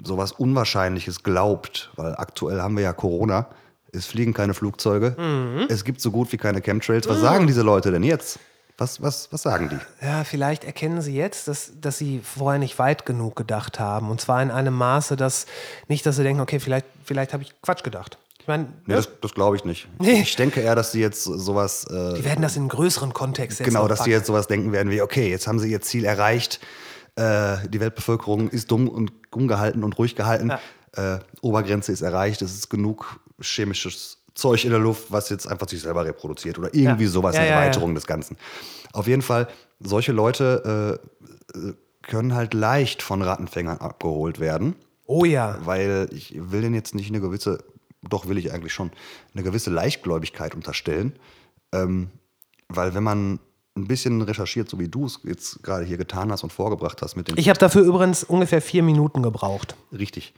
sowas Unwahrscheinliches glaubt, weil aktuell haben wir ja Corona, es fliegen keine Flugzeuge, es gibt so gut wie keine Chemtrails. Was sagen diese Leute denn jetzt? Was, was, was sagen die? Ja, vielleicht erkennen Sie jetzt, dass, dass Sie vorher nicht weit genug gedacht haben. Und zwar in einem Maße, dass nicht, dass Sie denken, okay, vielleicht, vielleicht habe ich Quatsch gedacht. Ich meine, Nee, ja, das, das glaube ich nicht. Nee. Ich denke eher, dass sie jetzt sowas äh, die werden das in einen größeren Kontext jetzt Genau, dass packen. jetzt sowas denken werden wie, okay, jetzt haben sie ihr Ziel erreicht, äh, die Weltbevölkerung ist dumm und ungehalten und ruhig gehalten, äh, Obergrenze ist erreicht, es ist genug chemisches Zeug in der Luft, was jetzt einfach sich selber reproduziert oder irgendwie Ja. sowas, eine ja, ja. Erweiterung des Ganzen. Auf jeden Fall, solche Leute äh, können halt leicht von Rattenfängern abgeholt werden Oh ja. weil ich will denen jetzt nicht eine gewisse, doch will ich eigentlich schon, eine gewisse Leichtgläubigkeit unterstellen. Ähm, weil wenn man ein bisschen recherchiert, so wie du es jetzt gerade hier getan hast und vorgebracht hast mit dem Ich habe dafür übrigens ungefähr vier Minuten gebraucht. richtig,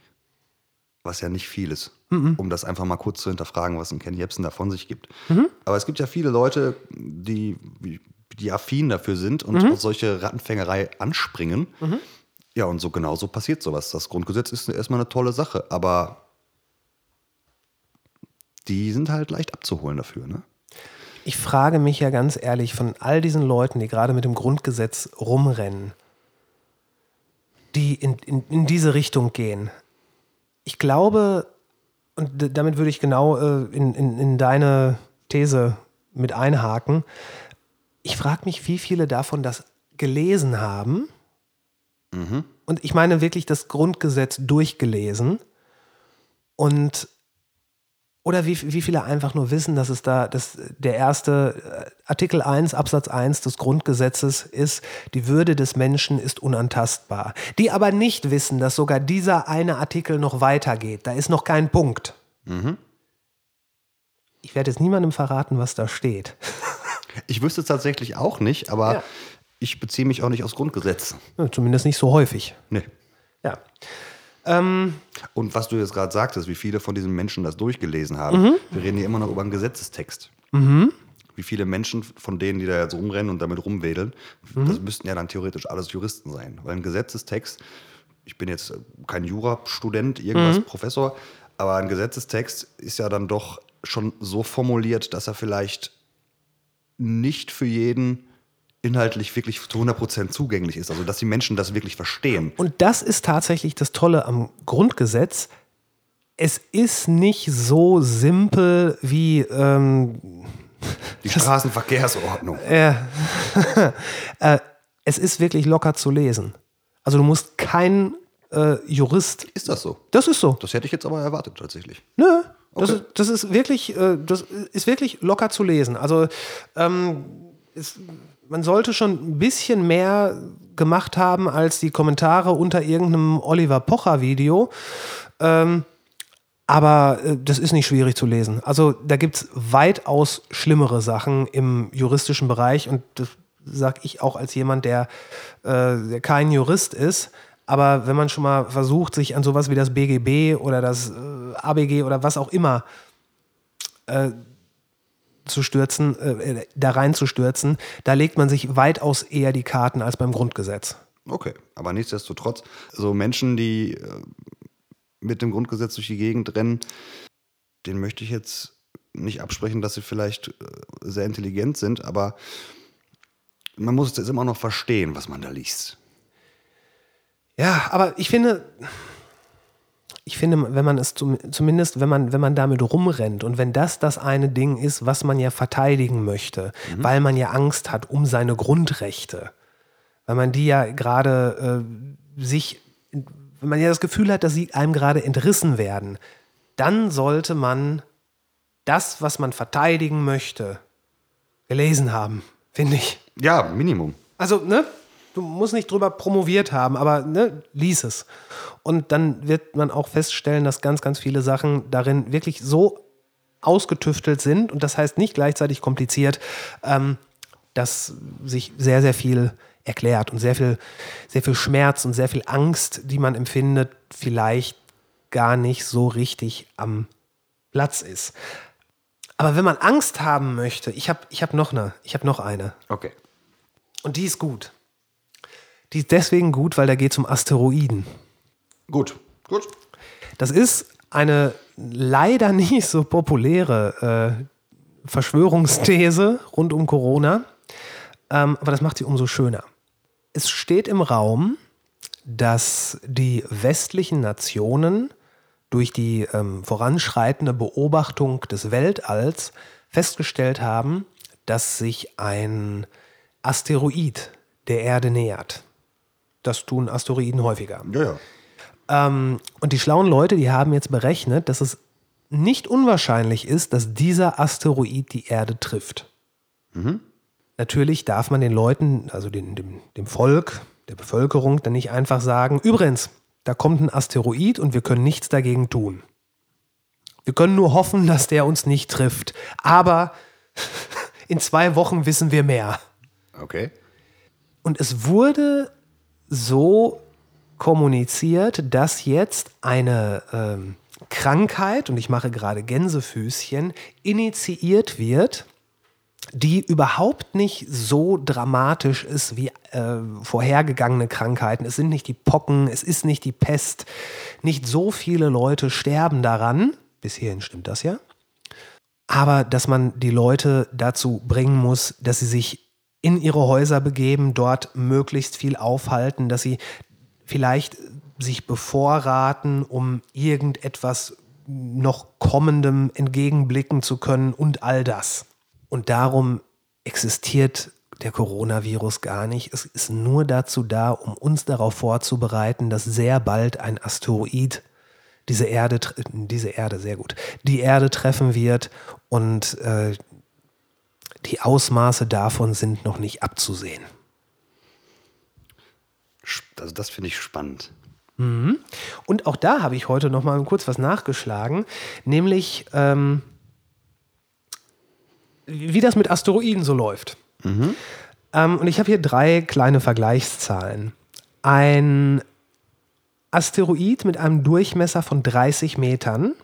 was ja nicht viel ist, um das einfach mal kurz zu hinterfragen, was ein Ken Jebsen da von sich gibt. Aber es gibt ja viele Leute, die, die affin dafür sind und auf solche Rattenfängerei anspringen. Ja, und so genauso passiert sowas. Das Grundgesetz ist erstmal eine tolle Sache, aber die sind halt leicht abzuholen dafür, ne? Ich frage mich ja ganz ehrlich, von all diesen Leuten, die gerade mit dem Grundgesetz rumrennen, die in, in, in diese Richtung gehen, ich glaube, und damit würde ich genau äh, in, in, in deine These mit einhaken, ich frage mich, wie viele davon das gelesen haben. Und ich meine wirklich das Grundgesetz durchgelesen. Und oder wie, wie viele einfach nur wissen, dass es da dass der erste äh, Artikel 1 Absatz 1 des Grundgesetzes ist, die Würde des Menschen ist unantastbar. Die aber nicht wissen, dass sogar dieser eine Artikel noch weitergeht. Da ist noch kein Punkt. Ich werde jetzt niemandem verraten, was da steht. Ich wüsste es tatsächlich auch nicht, aber Ja. ich beziehe mich auch nicht aufs Grundgesetz. Ja, Zumindest nicht so häufig. Nee. Ja. Ähm, Und was du jetzt gerade sagtest, wie viele von diesen Menschen das durchgelesen haben, wir reden hier immer noch über einen Gesetzestext. Wie viele Menschen von denen, die da jetzt rumrennen und damit rumwedeln, das müssten ja dann theoretisch alles Juristen sein. Weil ein Gesetzestext, ich bin jetzt kein Jurastudent, irgendwas Professor, aber ein Gesetzestext ist ja dann doch schon so formuliert, dass er vielleicht nicht für jeden inhaltlich wirklich zu 100% zugänglich ist. Also dass die Menschen das wirklich verstehen. Und das ist tatsächlich das Tolle am Grundgesetz. Es ist nicht so simpel wie ähm, Die Straßenverkehrsordnung. äh, äh, es ist wirklich locker zu lesen. Also du musst kein äh, Jurist. Ist das so? Das ist so. Das hätte ich jetzt aber erwartet tatsächlich. Nö. Das, Okay. ist, das ist wirklich, äh, das ist wirklich locker zu lesen. Also ähm, es, man sollte schon ein bisschen mehr gemacht haben als die Kommentare unter irgendeinem Oliver Pocher Video. Ähm, aber äh, das ist nicht schwierig zu lesen. Also da gibt es weitaus schlimmere Sachen im juristischen Bereich und das sage ich auch als jemand, der, äh, der kein Jurist ist. Aber wenn man schon mal versucht, sich an sowas wie das BGB oder das äh, ABG oder was auch immer äh, zu stürzen, äh, da reinzustürzen, da legt man sich weitaus eher die Karten als beim Grundgesetz. Okay, aber nichtsdestotrotz, so Menschen, die äh, mit dem Grundgesetz durch die Gegend rennen, den möchte ich jetzt nicht absprechen, dass sie vielleicht äh, sehr intelligent sind, aber man muss es jetzt immer noch verstehen, was man da liest. Ja, aber ich finde, ich finde, wenn man es zum, zumindest, wenn man, wenn man damit rumrennt und wenn das das eine Ding ist, was man ja verteidigen möchte, mhm. weil man ja Angst hat um seine Grundrechte, weil man die ja gerade äh, sich, wenn man ja das Gefühl hat, dass sie einem gerade entrissen werden, dann sollte man das, was man verteidigen möchte, gelesen haben, finde ich. Ja, Minimum. Also, ne? Du musst nicht drüber promoviert haben, aber ne, lies es. Und dann wird man auch feststellen, dass ganz, ganz viele Sachen darin wirklich so ausgetüftelt sind und das heißt nicht gleichzeitig kompliziert, ähm, dass sich sehr, sehr viel erklärt und sehr viel, sehr viel Schmerz und sehr viel Angst, die man empfindet, vielleicht gar nicht so richtig am Platz ist. Aber wenn man Angst haben möchte, ich habe ich hab noch eine, ich habe noch eine. Okay. Und die ist gut. Die ist deswegen gut, weil da geht es um Asteroiden. Gut, gut. Das ist eine leider nicht so populäre äh, Verschwörungsthese rund um Corona, ähm, aber das macht sie umso schöner. Es steht im Raum, dass die westlichen Nationen durch die ähm, voranschreitende Beobachtung des Weltalls festgestellt haben, dass sich ein Asteroid der Erde nähert. Das tun Asteroiden häufiger. Ja, ja. Ähm, und die schlauen Leute, die haben jetzt berechnet, dass es nicht unwahrscheinlich ist, dass dieser Asteroid die Erde trifft. Mhm. Natürlich darf man den Leuten, also den, dem, dem Volk, der Bevölkerung, dann nicht einfach sagen, übrigens, da kommt ein Asteroid und wir können nichts dagegen tun. Wir können nur hoffen, dass der uns nicht trifft. Aber in zwei Wochen wissen wir mehr. Okay. Und es wurde so kommuniziert, dass jetzt eine ähm, Krankheit, und ich mache gerade Gänsefüßchen, initiiert wird, die überhaupt nicht so dramatisch ist wie äh, vorhergegangene Krankheiten. Es sind nicht die Pocken, es ist nicht die Pest. Nicht so viele Leute sterben daran. Bis hierhin stimmt das ja. Aber dass man die Leute dazu bringen muss, dass sie sich in ihre Häuser begeben, dort möglichst viel aufhalten, dass sie vielleicht sich bevorraten, um irgendetwas noch kommendem entgegenblicken zu können und all das. Und darum existiert der Coronavirus gar nicht. Es ist nur dazu da, um uns darauf vorzubereiten, dass sehr bald ein Asteroid diese Erde, diese Erde, sehr gut, die Erde treffen wird und äh, die Ausmaße davon sind noch nicht abzusehen. Also das finde ich spannend. Mhm. Und auch da habe ich heute noch mal kurz was nachgeschlagen, nämlich ähm, wie das mit Asteroiden so läuft. Mhm. Ähm, und ich habe hier drei kleine Vergleichszahlen. Ein Asteroid mit einem Durchmesser von 30 Metern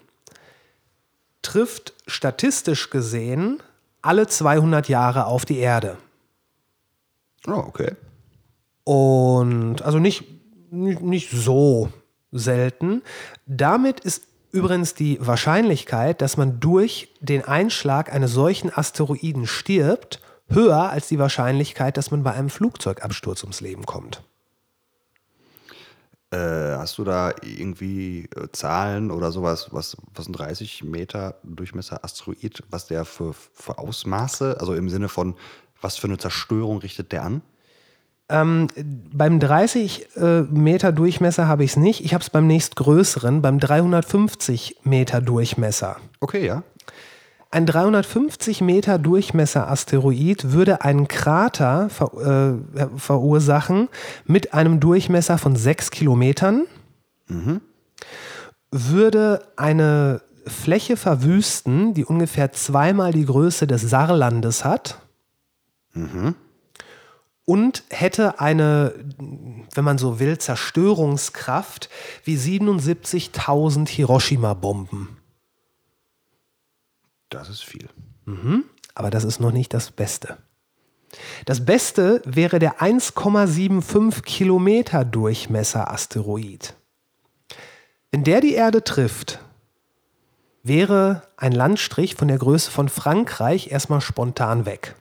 trifft statistisch gesehen alle 200 Jahre auf die Erde. Oh, okay. Und also nicht, nicht, nicht so selten. Damit ist übrigens die Wahrscheinlichkeit, dass man durch den Einschlag eines solchen Asteroiden stirbt, höher als die Wahrscheinlichkeit, dass man bei einem Flugzeugabsturz ums Leben kommt. Äh, hast du da irgendwie äh, Zahlen oder sowas, was, was ein 30 Meter Durchmesser Asteroid, was der für, für Ausmaße, also im Sinne von, was für eine Zerstörung richtet der an? Ähm, beim 30 äh, Meter Durchmesser habe ich es nicht. Ich habe es beim nächstgrößeren, beim 350 Meter Durchmesser. Okay, ja. Ein 350 Meter Durchmesser Asteroid würde einen Krater ver äh, verursachen mit einem Durchmesser von 6 Kilometern. Mhm. Würde eine Fläche verwüsten, die ungefähr zweimal die Größe des Saarlandes hat. Mhm und hätte eine, wenn man so will, Zerstörungskraft wie 77.000 Hiroshima-Bomben. Das ist viel. Mhm. Aber das ist noch nicht das Beste. Das Beste wäre der 1,75 Kilometer Durchmesser Asteroid. Wenn der die Erde trifft, wäre ein Landstrich von der Größe von Frankreich erstmal spontan weg.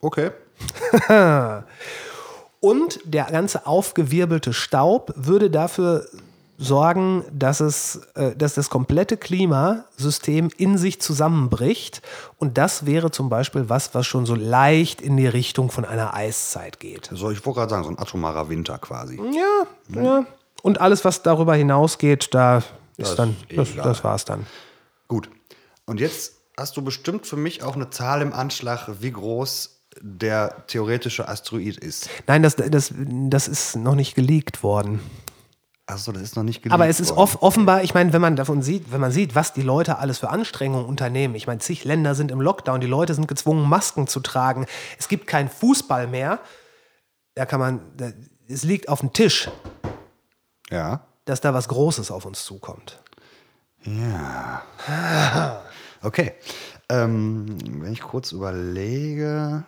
Okay. Und der ganze aufgewirbelte Staub würde dafür sorgen, dass, es, äh, dass das komplette Klimasystem in sich zusammenbricht. Und das wäre zum Beispiel was, was schon so leicht in die Richtung von einer Eiszeit geht. So, ich wollte gerade sagen, so ein atomarer Winter quasi. Ja, ja. Und alles, was darüber hinausgeht, da ist Das dann, ist das, das war's dann. Gut. Und jetzt hast du bestimmt für mich auch eine Zahl im Anschlag, wie groß der theoretische Asteroid ist. Nein, das, das, das ist noch nicht geleakt worden. Achso, das ist noch nicht Aber es ist off, offenbar, ich meine, wenn man davon sieht, wenn man sieht, was die Leute alles für Anstrengungen unternehmen. Ich meine, zig Länder sind im Lockdown, die Leute sind gezwungen, Masken zu tragen. Es gibt keinen Fußball mehr. Da kann man, da, es liegt auf dem Tisch, Ja. dass da was Großes auf uns zukommt. Ja. Okay. Ähm, wenn ich kurz überlege,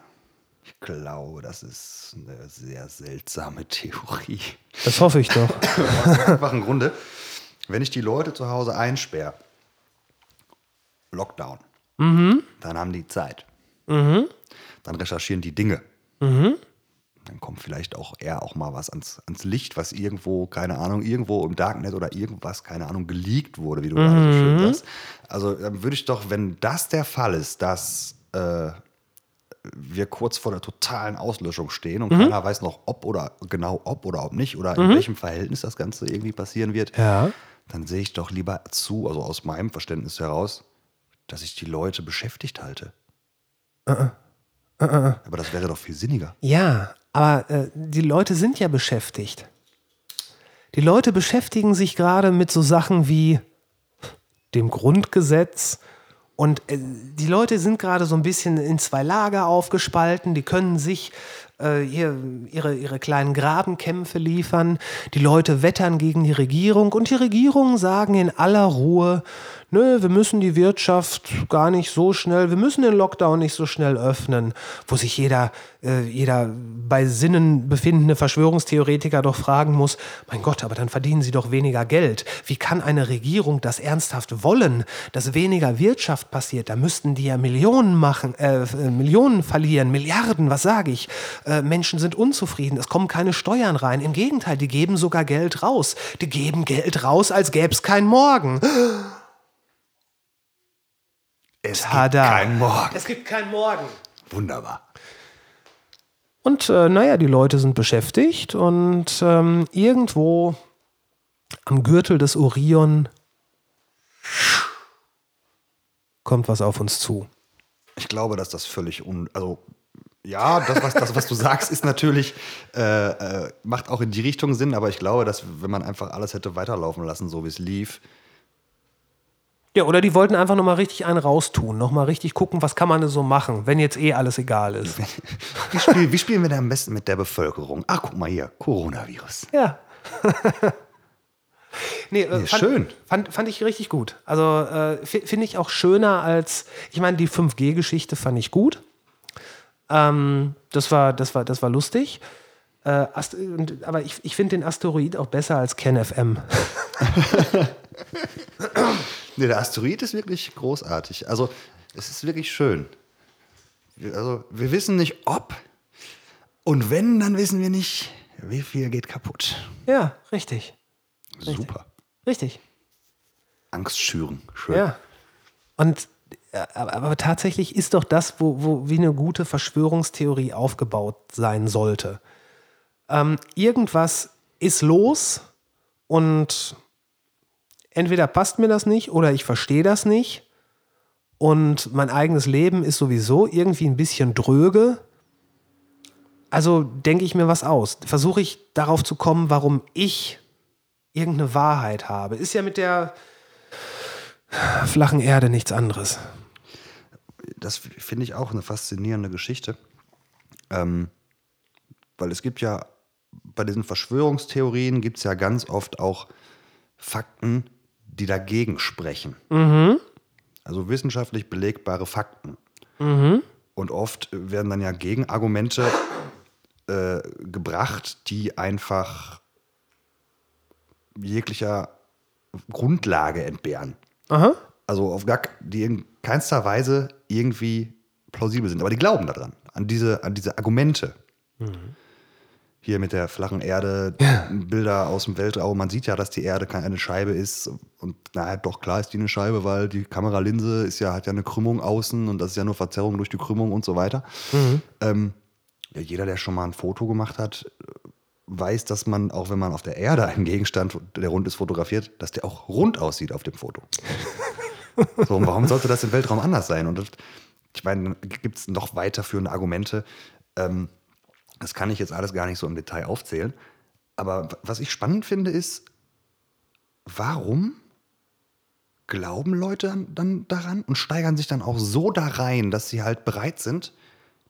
ich glaube, das ist eine sehr seltsame Theorie. Das hoffe ich doch. Aus dem einfachen Grunde, wenn ich die Leute zu Hause einsperre, Lockdown, dann haben die Zeit. Dann recherchieren die Dinge. Dann kommt vielleicht auch eher auch mal was ans, ans Licht, was irgendwo, keine Ahnung, irgendwo im Darknet oder irgendwas, keine Ahnung, geleakt wurde, wie du gerade so schön sagst. Also dann würde ich doch, wenn das der Fall ist, dass äh, wir kurz vor der totalen Auslöschung stehen und keiner weiß noch, ob oder genau ob oder ob nicht oder in welchem Verhältnis das Ganze irgendwie passieren wird, Ja. dann sehe ich doch lieber zu, also aus meinem Verständnis heraus, dass ich die Leute beschäftigt halte. Aber das wäre doch viel sinniger. Ja, aber äh, die Leute sind ja beschäftigt. Die Leute beschäftigen sich gerade mit so Sachen wie dem Grundgesetz. Und äh, die Leute sind gerade so ein bisschen in zwei Lager aufgespalten. Die können sich äh, hier, ihre, ihre kleinen Grabenkämpfe liefern. Die Leute wettern gegen die Regierung. Und die Regierungen sagen in aller Ruhe, nö, wir müssen die Wirtschaft gar nicht so schnell, wir müssen den Lockdown nicht so schnell öffnen. Wo sich jeder, äh, jeder bei Sinnen befindende Verschwörungstheoretiker doch fragen muss, mein Gott, aber dann verdienen sie doch weniger Geld. Wie kann eine Regierung das ernsthaft wollen, dass weniger Wirtschaft passiert? Da müssten die ja Millionen machen, äh, äh, Millionen verlieren, Milliarden, was sage ich? Äh, Menschen sind unzufrieden, es kommen keine Steuern rein. Im Gegenteil, die geben sogar Geld raus. Die geben Geld raus, als gäbe es keinen Morgen. Es Tada. kein Morgen. Es gibt keinen Morgen. Wunderbar. Und äh, naja, die Leute sind beschäftigt und ähm, irgendwo am Gürtel des Orion kommt was auf uns zu. Ich glaube, dass das völlig un. Also, ja, das, was, das, was du sagst, ist natürlich, äh, äh, macht auch in die Richtung Sinn, aber ich glaube, dass, wenn man einfach alles hätte weiterlaufen lassen, so wie es lief, Ja, oder die wollten einfach nochmal richtig einen raustun, nochmal richtig gucken, was kann man denn so machen, wenn jetzt eh alles egal ist. wie, spiel, wie spielen wir da am besten mit der Bevölkerung? Ach, guck mal hier, Coronavirus. Ja. nee, äh, Nee, fand, schön. Fand, fand ich richtig gut. Also äh, fi- finde ich auch schöner als, ich meine, die 5G-Geschichte fand ich gut. Ähm, das, war, das, war, das war lustig. Äh, aber ich, ich finde den Asteroid auch besser als KenFM. Nee, der Asteroid ist wirklich großartig. Also, es ist wirklich schön. Also, wir wissen nicht, ob. Und wenn, dann wissen wir nicht, wie viel geht kaputt. Ja, richtig. Super. Richtig. Angst schüren. Schön. Ja. Und äh, aber, aber tatsächlich ist doch das, wo, wo wie eine gute Verschwörungstheorie aufgebaut sein sollte. Ähm, irgendwas ist los und entweder passt mir das nicht oder ich verstehe das nicht. Und mein eigenes Leben ist sowieso irgendwie ein bisschen dröge. Also denke ich mir was aus. Versuche ich darauf zu kommen, warum ich irgendeine Wahrheit habe. Ist ja mit der flachen Erde nichts anderes. das finde ich auch eine faszinierende Geschichte. Ähm, weil es gibt ja, bei diesen Verschwörungstheorien gibt es ja ganz oft auch Fakten, die dagegen sprechen. Also wissenschaftlich belegbare Fakten. Und oft werden dann ja Gegenargumente äh, gebracht, die einfach jeglicher Grundlage entbehren. Aha. Also auf gar, die in keinster Weise irgendwie plausibel sind. Aber die glauben daran, an diese, an diese Argumente. Hier mit der flachen Erde, Bilder aus dem Weltraum. Man sieht ja, dass die Erde keine Scheibe ist. Und naja, doch klar ist die eine Scheibe, weil die Kameralinse ist ja, hat ja eine Krümmung außen und das ist ja nur Verzerrung durch die Krümmung und so weiter. Ähm, ja, jeder, der schon mal ein Foto gemacht hat, weiß, dass man, auch wenn man auf der Erde einen Gegenstand, der rund ist, fotografiert, dass der auch rund aussieht auf dem Foto. so, und warum sollte das im Weltraum anders sein? Und das, ich meine, gibt es noch weiterführende Argumente. Ähm, das kann ich jetzt alles gar nicht so im Detail aufzählen. Aber was ich spannend finde, ist, warum glauben Leute dann- dann daran und steigern sich dann auch so da rein, dass sie halt bereit sind,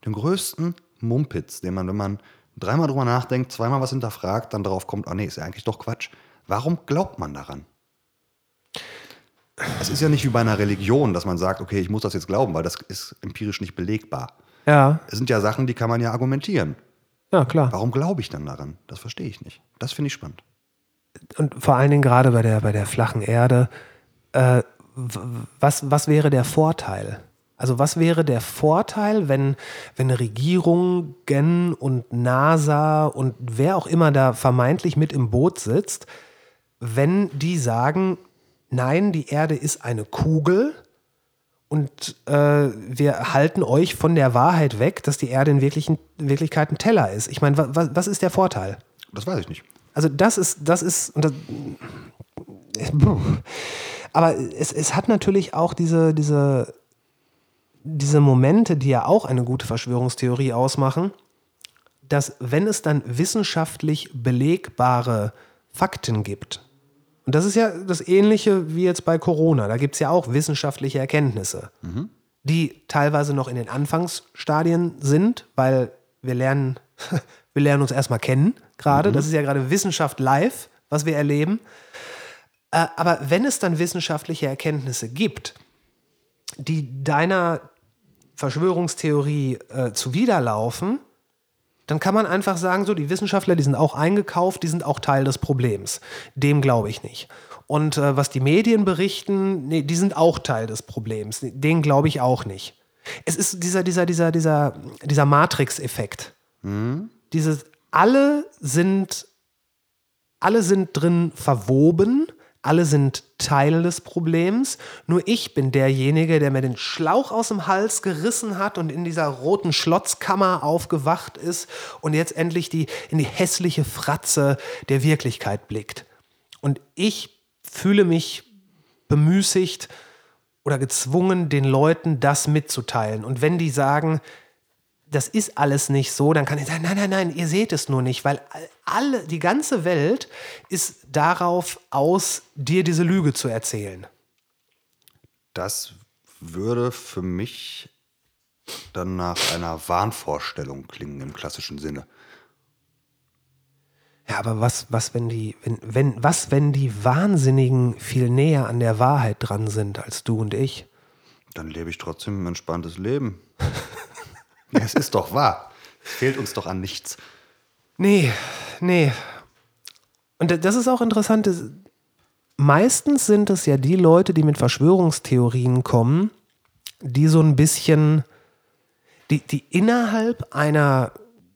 den größten Mumpitz, den man, wenn man dreimal drüber nachdenkt, zweimal was hinterfragt, dann darauf kommt, oh nee, ist ja eigentlich doch Quatsch. Warum glaubt man daran? Es ist ja nicht wie bei einer Religion, dass man sagt, okay, ich muss das jetzt glauben, weil das ist empirisch nicht belegbar. Ja, Es sind ja Sachen, die kann man ja argumentieren. Ja, klar. Warum glaube ich dann daran? Das verstehe ich nicht. Das finde ich spannend. Und vor allen Dingen gerade bei der, bei der flachen Erde, äh, was, was wäre der Vorteil? Also was wäre der Vorteil, wenn, wenn Regierungen und NASA und wer auch immer da vermeintlich mit im Boot sitzt, wenn die sagen, nein, die Erde ist eine Kugel und äh, wir halten euch von der Wahrheit weg, dass die Erde in wirklichen, Wirklichkeit ein Teller ist. Ich meine, wa, wa, was ist der Vorteil? Das weiß ich nicht. Also das ist, das ist, das, aber es, es hat natürlich auch diese, diese, diese Momente, die ja auch eine gute Verschwörungstheorie ausmachen, dass wenn es dann wissenschaftlich belegbare Fakten gibt, und das ist ja das Ähnliche wie jetzt bei Corona, da gibt es ja auch wissenschaftliche Erkenntnisse, die teilweise noch in den Anfangsstadien sind, weil wir lernen, wir lernen uns erstmal kennen gerade. Das ist ja gerade Wissenschaft live, was wir erleben. Äh, aber wenn es dann wissenschaftliche Erkenntnisse gibt, die deiner Verschwörungstheorie äh, zuwiderlaufen, dann kann man einfach sagen, so, die Wissenschaftler, die sind auch eingekauft, die sind auch Teil des Problems. Dem glaube ich nicht. Und äh, was die Medien berichten, nee, die sind auch Teil des Problems. Den glaube ich auch nicht. Es ist dieser, dieser, dieser, dieser, dieser Matrix-Effekt. Dieses, alle sind, alle sind drin verwoben, alle sind Teil des Problems. Nur ich bin derjenige, der mir den Schlauch aus dem Hals gerissen hat und in dieser roten Schlotzkammer aufgewacht ist und jetzt endlich die, in die hässliche Fratze der Wirklichkeit blickt. Und ich fühle mich bemüßigt oder gezwungen, den Leuten das mitzuteilen. Und wenn die sagen, das ist alles nicht so, dann kann ich sagen, nein, nein, nein, ihr seht es nur nicht, weil alle, die ganze Welt ist darauf aus, dir diese Lüge zu erzählen. Das würde für mich dann nach einer Wahnvorstellung klingen im klassischen Sinne. Ja, aber was, was, wenn die, wenn, wenn, was, wenn die Wahnsinnigen viel näher an der Wahrheit dran sind als du und ich? Dann lebe ich trotzdem ein entspanntes Leben. Es ist doch wahr. Es fehlt uns doch an nichts. Nee, nee. Und das ist auch interessant. Meistens sind es ja die Leute, die mit Verschwörungstheorien kommen, die so ein bisschen, die, die innerhalb einer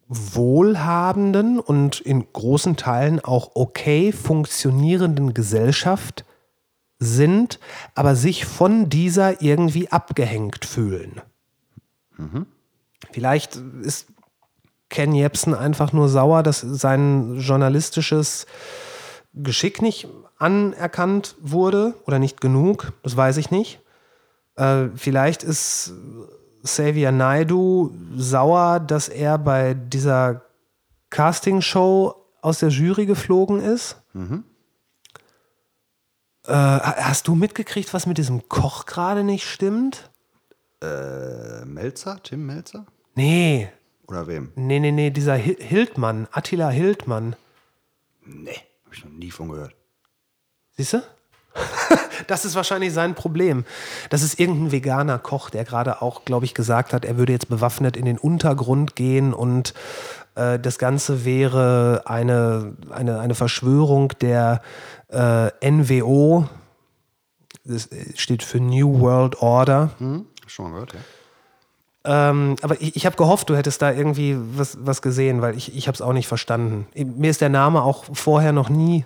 wohlhabenden und in großen Teilen auch okay funktionierenden Gesellschaft sind, aber sich von dieser irgendwie abgehängt fühlen. Vielleicht ist Ken Jebsen einfach nur sauer, dass sein journalistisches Geschick nicht anerkannt wurde oder nicht genug. Das weiß ich nicht. Äh, vielleicht ist Xavier Naidu sauer, dass er bei dieser Castingshow aus der Jury geflogen ist. Äh, ha- hast du mitgekriegt, was mit diesem Koch gerade nicht stimmt? Äh, Melzer? Tim Melzer? Nee, Oder wem? nee, nee, nee, dieser Hi- Hildmann, Attila Hildmann. Nee, habe ich noch nie von gehört. Siehst du? das ist wahrscheinlich sein Problem. Das ist irgendein veganer Koch, der gerade auch, glaube ich, gesagt hat, er würde jetzt bewaffnet in den Untergrund gehen und äh, das Ganze wäre eine, eine, eine Verschwörung der äh, NWO. Das steht für New World Order. Hm? Schon mal gehört, ja. Ähm, aber ich, ich habe gehofft, du hättest da irgendwie was, was gesehen, weil ich, ich habe es auch nicht verstanden. Mir ist der Name auch vorher noch nie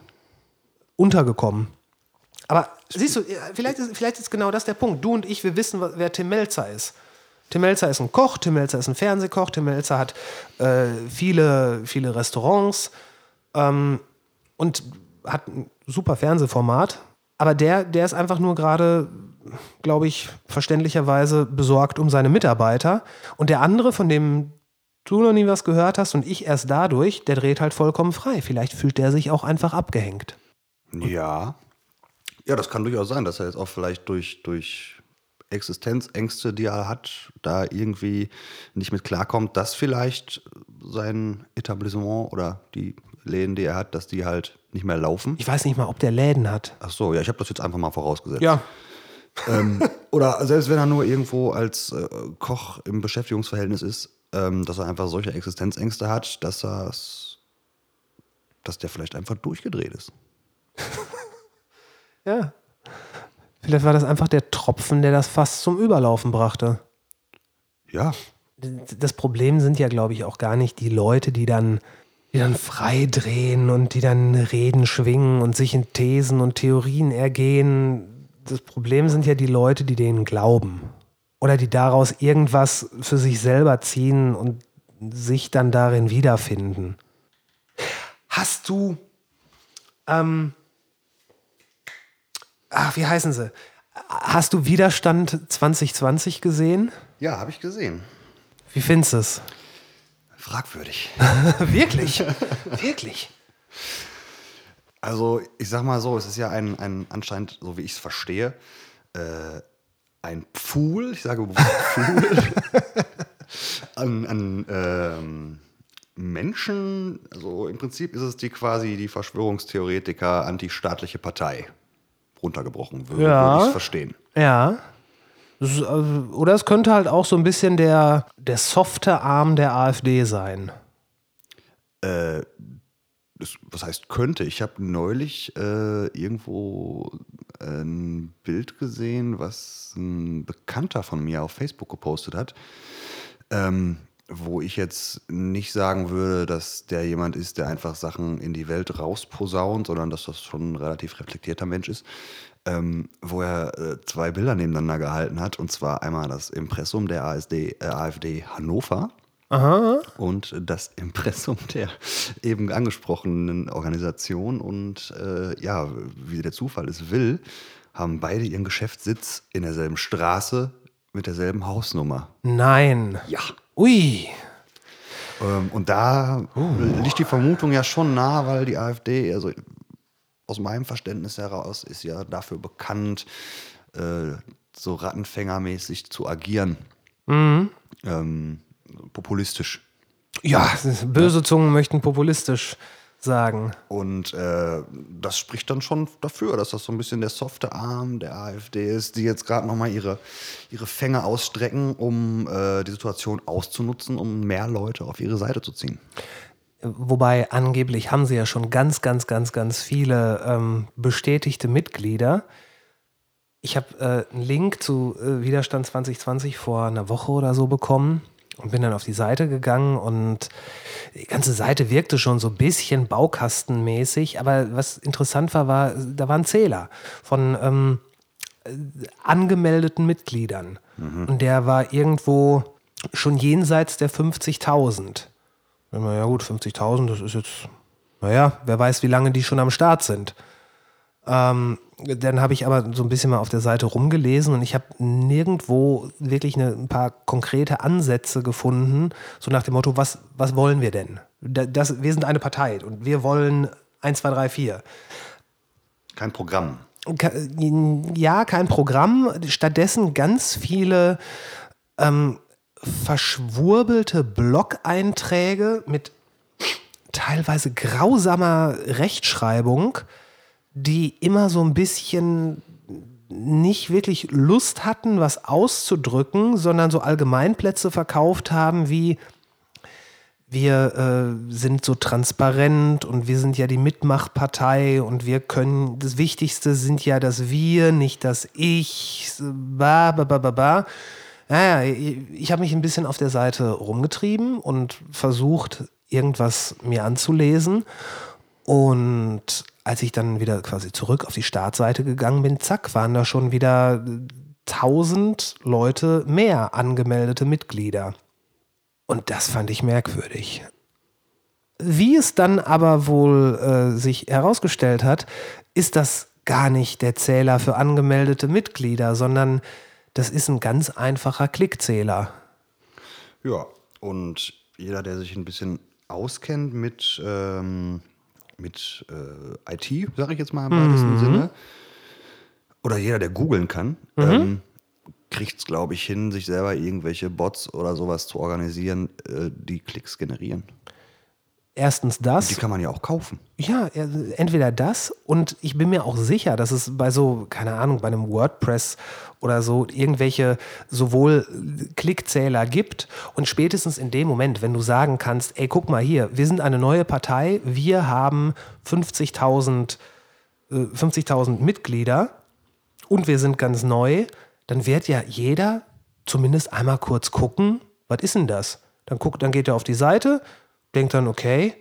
untergekommen. Aber siehst du, vielleicht ist, vielleicht ist genau das der Punkt. Du und ich, wir wissen, wer Tim Melzer ist. Tim Melzer ist ein Koch, Tim Melzer ist ein Fernsehkoch, Tim Melzer hat äh, viele, viele Restaurants ähm, und hat ein super Fernsehformat. Aber der, der ist einfach nur gerade glaube ich, verständlicherweise besorgt um seine Mitarbeiter. Und der andere, von dem du noch nie was gehört hast und ich erst dadurch, der dreht halt vollkommen frei. Vielleicht fühlt der sich auch einfach abgehängt. Ja. Ja, das kann durchaus sein, dass er jetzt auch vielleicht durch, durch Existenzängste, die er hat, da irgendwie nicht mit klarkommt, dass vielleicht sein Etablissement oder die Läden, die er hat, dass die halt nicht mehr laufen. Ich weiß nicht mal, ob der Läden hat. Ach so, ja, ich habe das jetzt einfach mal vorausgesetzt. Ja, ähm, oder selbst wenn er nur irgendwo als äh, Koch im Beschäftigungsverhältnis ist, ähm, dass er einfach solche Existenzängste hat, dass er dass der vielleicht einfach durchgedreht ist. ja. Vielleicht war das einfach der Tropfen, der das fast zum Überlaufen brachte. Ja. Das Problem sind ja, glaube ich, auch gar nicht die Leute, die dann, die dann frei drehen und die dann Reden schwingen und sich in Thesen und Theorien ergehen das Problem sind ja die Leute, die denen glauben. Oder die daraus irgendwas für sich selber ziehen und sich dann darin wiederfinden. Hast du, ähm, ach, wie heißen sie? Hast du Widerstand 2020 gesehen? Ja, habe ich gesehen. Wie findest du es? Fragwürdig. Wirklich? Wirklich? Also ich sag mal so, es ist ja ein, ein anscheinend, so wie ich es verstehe, äh, ein Pool, ich sage Pool, an, an ähm, Menschen, also im Prinzip ist es die quasi die Verschwörungstheoretiker antistaatliche Partei runtergebrochen, würde, ja. würde ich verstehen. Ja. Ist, also, oder es könnte halt auch so ein bisschen der, der softe Arm der AfD sein. Äh, das, was heißt könnte? Ich habe neulich äh, irgendwo ein Bild gesehen, was ein Bekannter von mir auf Facebook gepostet hat, ähm, wo ich jetzt nicht sagen würde, dass der jemand ist, der einfach Sachen in die Welt rausposaunt, sondern dass das schon ein relativ reflektierter Mensch ist, ähm, wo er äh, zwei Bilder nebeneinander gehalten hat, und zwar einmal das Impressum der ASD, äh, AfD Hannover Aha. und das Impressum der eben angesprochenen Organisation. Und äh, ja, wie der Zufall es will, haben beide ihren Geschäftssitz in derselben Straße mit derselben Hausnummer. Nein. Ja. Ui. Ähm, und da uh. liegt die Vermutung ja schon nah, weil die AfD, also aus meinem Verständnis heraus, ist ja dafür bekannt, äh, so rattenfängermäßig zu agieren. Mhm. Ähm, populistisch. Ja, böse Zungen möchten populistisch sagen. Und äh, das spricht dann schon dafür, dass das so ein bisschen der softe Arm der AfD ist, die jetzt gerade nochmal ihre, ihre Fänge ausstrecken, um äh, die Situation auszunutzen, um mehr Leute auf ihre Seite zu ziehen. Wobei angeblich haben sie ja schon ganz, ganz, ganz, ganz viele ähm, bestätigte Mitglieder. Ich habe äh, einen Link zu äh, Widerstand 2020 vor einer Woche oder so bekommen und bin dann auf die Seite gegangen und die ganze Seite wirkte schon so ein bisschen baukastenmäßig, aber was interessant war, war, da war ein Zähler von ähm, angemeldeten Mitgliedern mhm. und der war irgendwo schon jenseits der 50.000. Ja gut, 50.000, das ist jetzt, naja, wer weiß, wie lange die schon am Start sind. Ähm, dann habe ich aber so ein bisschen mal auf der Seite rumgelesen und ich habe nirgendwo wirklich eine, ein paar konkrete Ansätze gefunden, so nach dem Motto, was, was wollen wir denn? Das, wir sind eine Partei und wir wollen 1, 2, 3, 4. Kein Programm. Ja, kein Programm. Stattdessen ganz viele ähm, verschwurbelte Blog-Einträge mit teilweise grausamer Rechtschreibung die immer so ein bisschen nicht wirklich Lust hatten, was auszudrücken, sondern so Allgemeinplätze verkauft haben wie wir äh, sind so transparent und wir sind ja die Mitmachpartei und wir können, das Wichtigste sind ja das Wir, nicht das Ich, ba, ba, ba, ba, ba. Naja, ich habe mich ein bisschen auf der Seite rumgetrieben und versucht, irgendwas mir anzulesen. Und als ich dann wieder quasi zurück auf die Startseite gegangen bin, zack, waren da schon wieder tausend Leute mehr angemeldete Mitglieder. Und das fand ich merkwürdig. Wie es dann aber wohl äh, sich herausgestellt hat, ist das gar nicht der Zähler für angemeldete Mitglieder, sondern das ist ein ganz einfacher Klickzähler. Ja, und jeder, der sich ein bisschen auskennt mit, ähm, mit äh, IT, sage ich jetzt mal im weitesten mhm. Sinne, oder jeder, der googeln kann, mhm. ähm, kriegt es, glaube ich, hin, sich selber irgendwelche Bots oder sowas zu organisieren, äh, die Klicks generieren. Erstens das. Die kann man ja auch kaufen. Ja, entweder das und ich bin mir auch sicher, dass es bei so, keine Ahnung, bei einem WordPress oder so irgendwelche sowohl Klickzähler gibt und spätestens in dem Moment, wenn du sagen kannst, ey, guck mal hier, wir sind eine neue Partei, wir haben 50.000 äh, 50.000 Mitglieder und wir sind ganz neu, dann wird ja jeder zumindest einmal kurz gucken, was ist denn das? Dann, guckt, dann geht er auf die Seite, denkt dann, okay,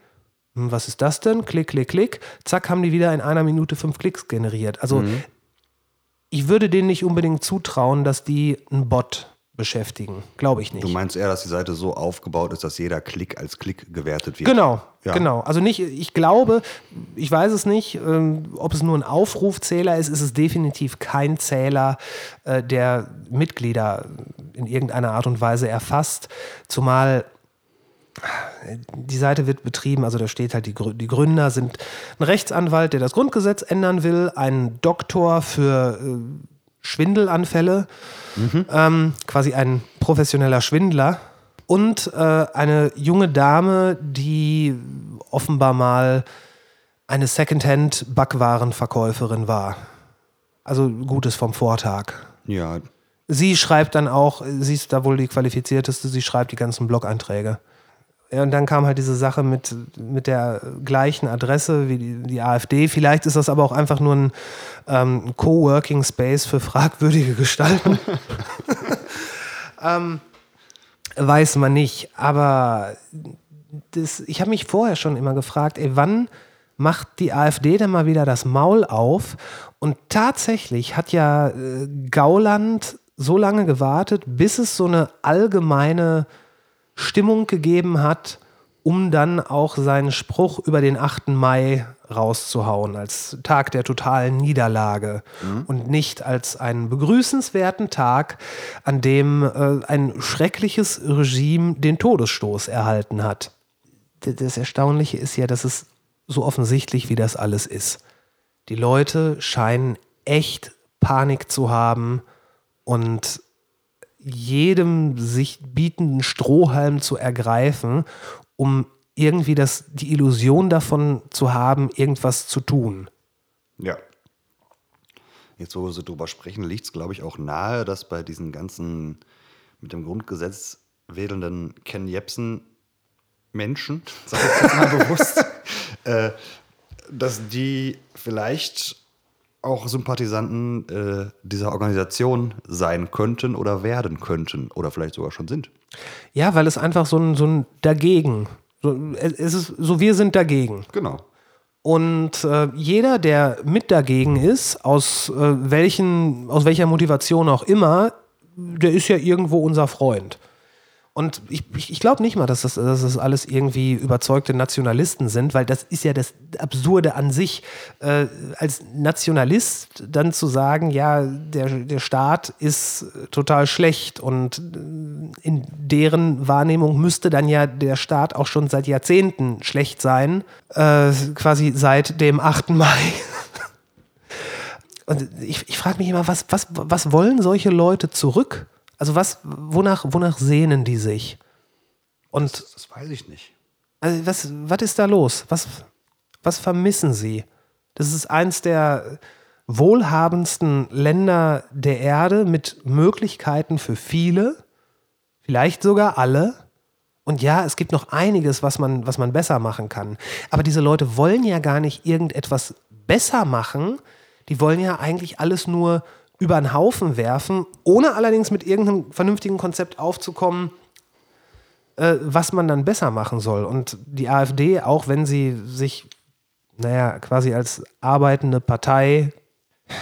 hm, was ist das denn? Klick, klick, klick. Zack, haben die wieder in einer Minute fünf Klicks generiert. Also mhm. ich würde denen nicht unbedingt zutrauen, dass die einen Bot beschäftigen. Glaube ich nicht. Du meinst eher, dass die Seite so aufgebaut ist, dass jeder Klick als Klick gewertet wird? Genau, ja. genau. Also nicht, ich glaube, ich weiß es nicht, ähm, ob es nur ein Aufrufzähler ist, ist es definitiv kein Zähler, äh, der Mitglieder in irgendeiner Art und Weise erfasst. Zumal die Seite wird betrieben, also da steht halt, die, die Gründer sind ein Rechtsanwalt, der das Grundgesetz ändern will, ein Doktor für äh, Schwindelanfälle, mhm. ähm, quasi ein professioneller Schwindler und äh, eine junge Dame, die offenbar mal eine Secondhand-Backwarenverkäuferin war. Also Gutes vom Vortag. Ja. Sie schreibt dann auch, sie ist da wohl die qualifizierteste, sie schreibt die ganzen Blog-Einträge. Und dann kam halt diese Sache mit, mit der gleichen Adresse wie die, die AfD. Vielleicht ist das aber auch einfach nur ein ähm, Coworking Space für fragwürdige Gestalten. ähm, weiß man nicht. Aber das, ich habe mich vorher schon immer gefragt, ey, wann macht die AfD denn mal wieder das Maul auf? Und tatsächlich hat ja äh, Gauland so lange gewartet, bis es so eine allgemeine Stimmung gegeben hat, um dann auch seinen Spruch über den 8. Mai rauszuhauen, als Tag der totalen Niederlage mhm. und nicht als einen begrüßenswerten Tag, an dem äh, ein schreckliches Regime den Todesstoß erhalten hat. Das Erstaunliche ist ja, dass es so offensichtlich wie das alles ist. Die Leute scheinen echt Panik zu haben und jedem sich bietenden Strohhalm zu ergreifen, um irgendwie das, die Illusion davon zu haben, irgendwas zu tun. Ja. Jetzt, wo wir so drüber sprechen, liegt es, glaube ich, auch nahe, dass bei diesen ganzen mit dem Grundgesetz wedelnden Ken Jebsen Menschen, sag ich jetzt mal bewusst, äh, dass die vielleicht auch Sympathisanten äh, dieser Organisation sein könnten oder werden könnten oder vielleicht sogar schon sind. Ja, weil es einfach so ein, so ein Dagegen, so, es ist so, wir sind dagegen. Genau. Und äh, jeder, der mit dagegen ist, aus, äh, welchen, aus welcher Motivation auch immer, der ist ja irgendwo unser Freund. Und ich, ich glaube nicht mal, dass das, dass das alles irgendwie überzeugte Nationalisten sind, weil das ist ja das Absurde an sich, äh, als Nationalist dann zu sagen, ja, der, der Staat ist total schlecht und in deren Wahrnehmung müsste dann ja der Staat auch schon seit Jahrzehnten schlecht sein, äh, quasi seit dem 8. Mai. Und ich, ich frage mich immer, was, was, was wollen solche Leute zurück? Also was, wonach, wonach sehnen die sich? Und das, das weiß ich nicht. Also was, was ist da los? Was, was vermissen sie? Das ist eins der wohlhabendsten Länder der Erde mit Möglichkeiten für viele, vielleicht sogar alle. Und ja, es gibt noch einiges, was man, was man besser machen kann. Aber diese Leute wollen ja gar nicht irgendetwas besser machen. Die wollen ja eigentlich alles nur über den Haufen werfen, ohne allerdings mit irgendeinem vernünftigen Konzept aufzukommen, äh, was man dann besser machen soll. Und die AfD, auch wenn sie sich, naja, quasi als arbeitende Partei,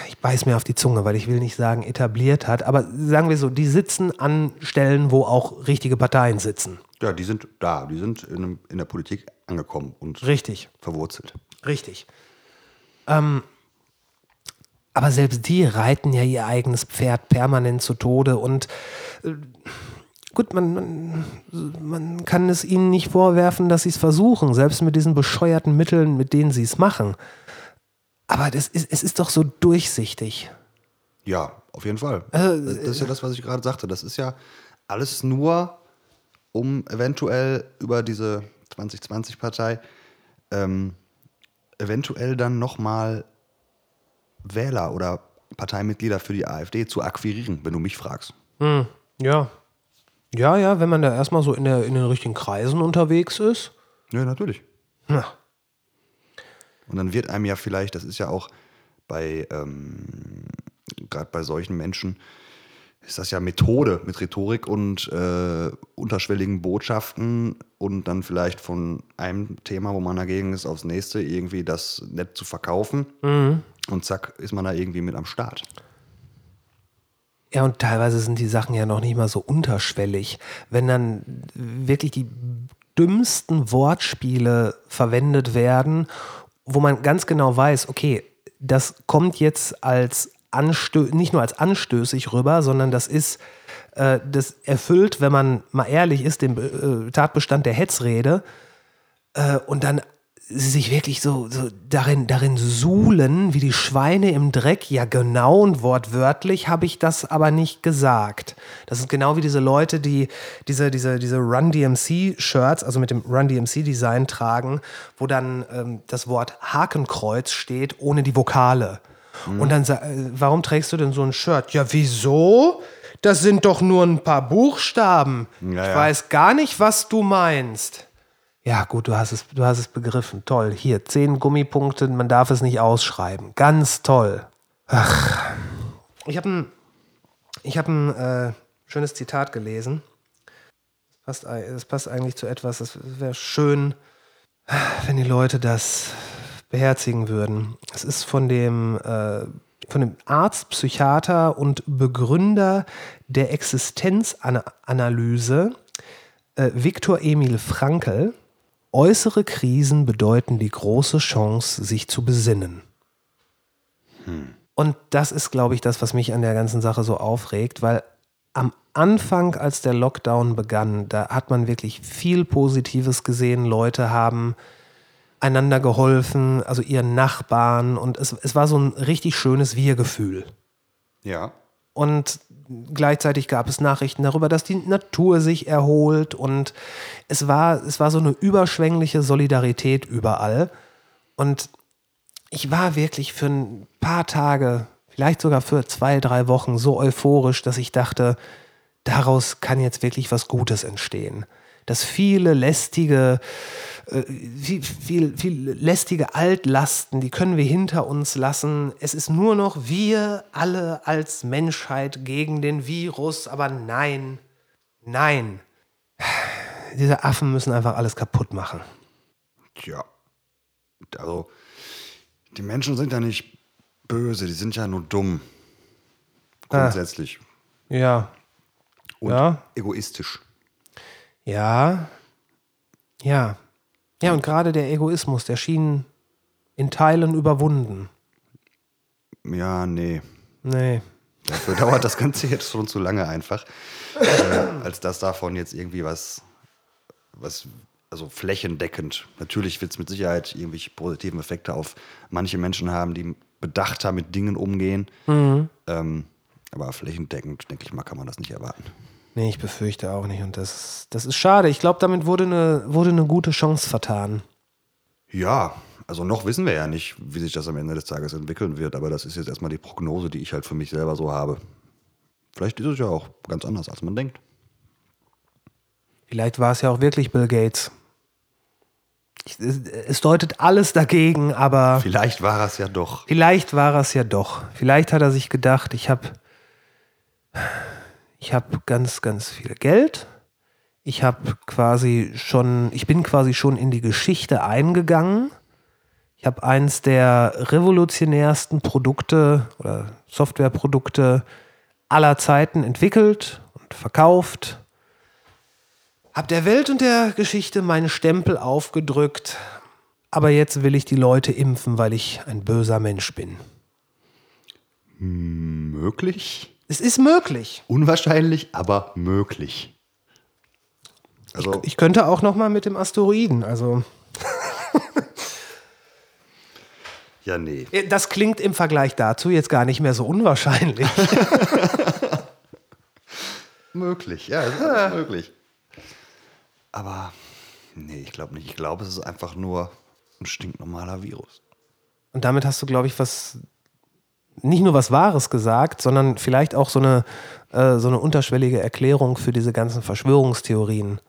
ich beiß mir auf die Zunge, weil ich will nicht sagen etabliert hat, aber sagen wir so, die sitzen an Stellen, wo auch richtige Parteien sitzen. Ja, die sind da, die sind in, in der Politik angekommen und Richtig. verwurzelt. Richtig. Ähm, aber selbst die reiten ja ihr eigenes Pferd permanent zu Tode und äh, gut, man, man, man kann es ihnen nicht vorwerfen, dass sie es versuchen, selbst mit diesen bescheuerten Mitteln, mit denen sie es machen. Aber das ist, es ist doch so durchsichtig. Ja, auf jeden Fall. Also, das, ist ja das, was ich gerade sagte. Das ist ja alles nur, um eventuell über diese 2020-Partei ähm, eventuell dann nochmal Wähler oder Parteimitglieder für die AfD zu akquirieren, wenn du mich fragst. Ja. Ja, ja, wenn man da erstmal so in, der, in den richtigen Kreisen unterwegs ist. Ja, natürlich. Ja. Und dann wird einem ja vielleicht, das ist ja auch bei, ähm, gerade bei solchen Menschen, ist das ja Methode mit Rhetorik und äh, unterschwelligen Botschaften und dann vielleicht von einem Thema, wo man dagegen ist, aufs nächste irgendwie das nett zu verkaufen. Und zack, ist man da irgendwie mit am Start. Ja, und teilweise sind die Sachen ja noch nicht mal so unterschwellig. Wenn dann wirklich die dümmsten Wortspiele verwendet werden, wo man ganz genau weiß, okay, das kommt jetzt als Anstö nicht nur als anstößig rüber, sondern das ist, äh, das erfüllt, wenn man mal ehrlich ist, den äh, Tatbestand der Hetzrede. Äh, und dann sie sich wirklich so, so darin, darin suhlen, wie die Schweine im Dreck. Ja, genau und wortwörtlich habe ich das aber nicht gesagt. Das ist genau wie diese Leute, die diese, diese, diese Run DMC-Shirts, also mit dem Run DMC-Design tragen, wo dann ähm, das Wort Hakenkreuz steht, ohne die Vokale. Und dann, äh, warum trägst du denn so ein Shirt? Ja, wieso? Das sind doch nur ein paar Buchstaben. Ja, ich weiß gar nicht, was du meinst. Ja, gut, du hast es, du hast es begriffen. Toll. Hier, zehn Gummipunkte, man darf es nicht ausschreiben. Ganz toll. Ach. Ich habe ein, hab ein äh, schönes Zitat gelesen. Das passt, passt eigentlich zu etwas, das wäre schön, wenn die Leute das beherzigen würden. Es ist von dem, äh, von dem Arzt, Psychiater und Begründer der Existenzanalyse, äh, Viktor Emil Frankl. Äußere Krisen bedeuten die große Chance, sich zu besinnen. Und das ist, glaube ich, das, was mich an der ganzen Sache so aufregt, weil am Anfang, als der Lockdown begann, da hat man wirklich viel Positives gesehen. Leute haben einander geholfen, also ihren Nachbarn. Und es, es war so ein richtig schönes Wir-Gefühl. Ja. Und gleichzeitig gab es Nachrichten darüber, dass die Natur sich erholt. Und es war, es war so eine überschwängliche Solidarität überall. Und ich war wirklich für ein paar Tage, vielleicht sogar für zwei, drei Wochen so euphorisch, dass ich dachte, daraus kann jetzt wirklich was Gutes entstehen. Dass viele lästige, äh, viel, viel, viel lästige Altlasten, die können wir hinter uns lassen. Es ist nur noch wir alle als Menschheit gegen den Virus, aber nein, nein. Diese Affen müssen einfach alles kaputt machen. Tja. Also, die Menschen sind ja nicht böse, die sind ja nur dumm. Grundsätzlich. Ja, Und Ja. egoistisch. Ja. Ja. Ja, und gerade der Egoismus, der schien in Teilen überwunden. Ja, nee. Nee. Dafür dauert das Ganze jetzt schon zu lange einfach. äh, als dass davon jetzt irgendwie was, was, also flächendeckend. Natürlich wird es mit Sicherheit irgendwelche positiven Effekte auf manche Menschen haben, die bedachter mit Dingen umgehen. Ähm, aber flächendeckend, denke ich mal, kann man das nicht erwarten. Nee, ich befürchte auch nicht. Und das, das ist schade. Ich glaube, damit wurde eine, wurde eine gute Chance vertan. Ja, Also noch wissen wir ja nicht, wie sich das am Ende des Tages entwickeln wird, aber das ist jetzt erstmal die Prognose, die ich halt für mich selber so habe. Vielleicht ist es ja auch ganz anders, als man denkt. Vielleicht war es ja auch wirklich Bill Gates. Ich, es, es deutet alles dagegen, aber Vielleicht war es ja doch. vielleicht war es ja doch. Vielleicht hat er sich gedacht, ich habe ich hab ganz, ganz viel Geld. Ich habe quasi schon, ich bin quasi schon in die Geschichte eingegangen. Ich habe eins der revolutionärsten Produkte oder Softwareprodukte aller Zeiten entwickelt und verkauft. Hab der Welt und der Geschichte meine Stempel aufgedrückt. Aber jetzt will ich die Leute impfen, weil ich ein böser Mensch bin. Möglich? Es ist möglich. Unwahrscheinlich, aber möglich. Also, Ich könnte auch noch mal mit dem Asteroiden. Also ja, nee. das klingt im Vergleich dazu jetzt gar nicht mehr so unwahrscheinlich. Möglich, ja, es ist alles möglich. Aber nee, ich glaube nicht. Ich glaube, es ist einfach nur ein stinknormaler Virus. Und damit hast du, glaube ich, was nicht nur was Wahres gesagt, sondern vielleicht auch so eine, äh, so eine unterschwellige Erklärung für diese ganzen Verschwörungstheorien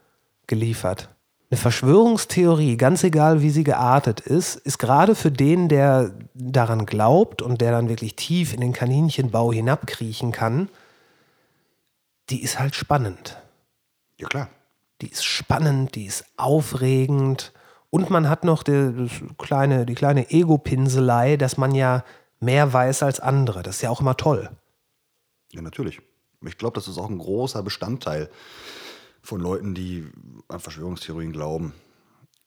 geliefert. Eine Verschwörungstheorie, ganz egal wie sie geartet ist, ist gerade für den, der daran glaubt und der dann wirklich tief in den Kaninchenbau hinabkriechen kann, die ist halt spannend. Ja, klar. Die ist spannend, die ist aufregend. Und man hat noch die, kleine, die kleine Ego-Pinselei, dass man ja mehr weiß als andere. Das ist ja auch immer toll. Ja, natürlich. Ich glaube, das ist auch ein großer Bestandteil von Leuten, die an Verschwörungstheorien glauben,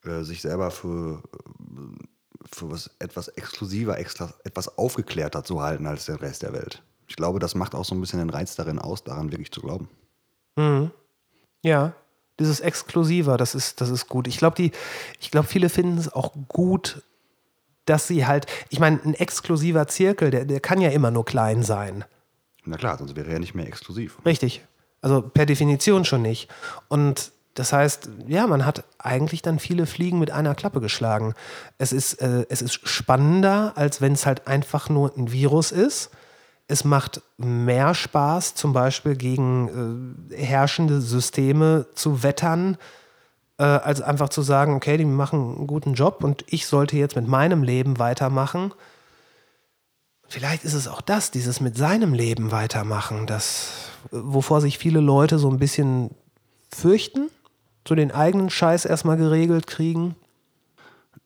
äh, sich selber für, äh, für was etwas exklusiver, extra, etwas aufgeklärter zu halten als der Rest der Welt. Ich glaube, das macht auch so ein bisschen den Reiz darin aus, daran wirklich zu glauben. Ja, dieses Exklusiver, das ist, das ist gut. Ich glaube, die, ich glaube, viele finden es auch gut, dass sie halt, ich meine, ein exklusiver Zirkel, der, der kann ja immer nur klein sein. Na klar, sonst wäre er ja nicht mehr exklusiv. Richtig. Also per Definition schon nicht. Und das heißt, ja, man hat eigentlich dann viele Fliegen mit einer Klappe geschlagen. Es ist, äh, es ist spannender, als wenn es halt einfach nur ein Virus ist. Es macht mehr Spaß, zum Beispiel gegen äh, herrschende Systeme zu wettern, äh, als einfach zu sagen, okay, die machen einen guten Job und ich sollte jetzt mit meinem Leben weitermachen. Vielleicht ist es auch das, dieses mit seinem Leben weitermachen, das, wovor sich viele Leute so ein bisschen fürchten, so den eigenen Scheiß erstmal geregelt kriegen.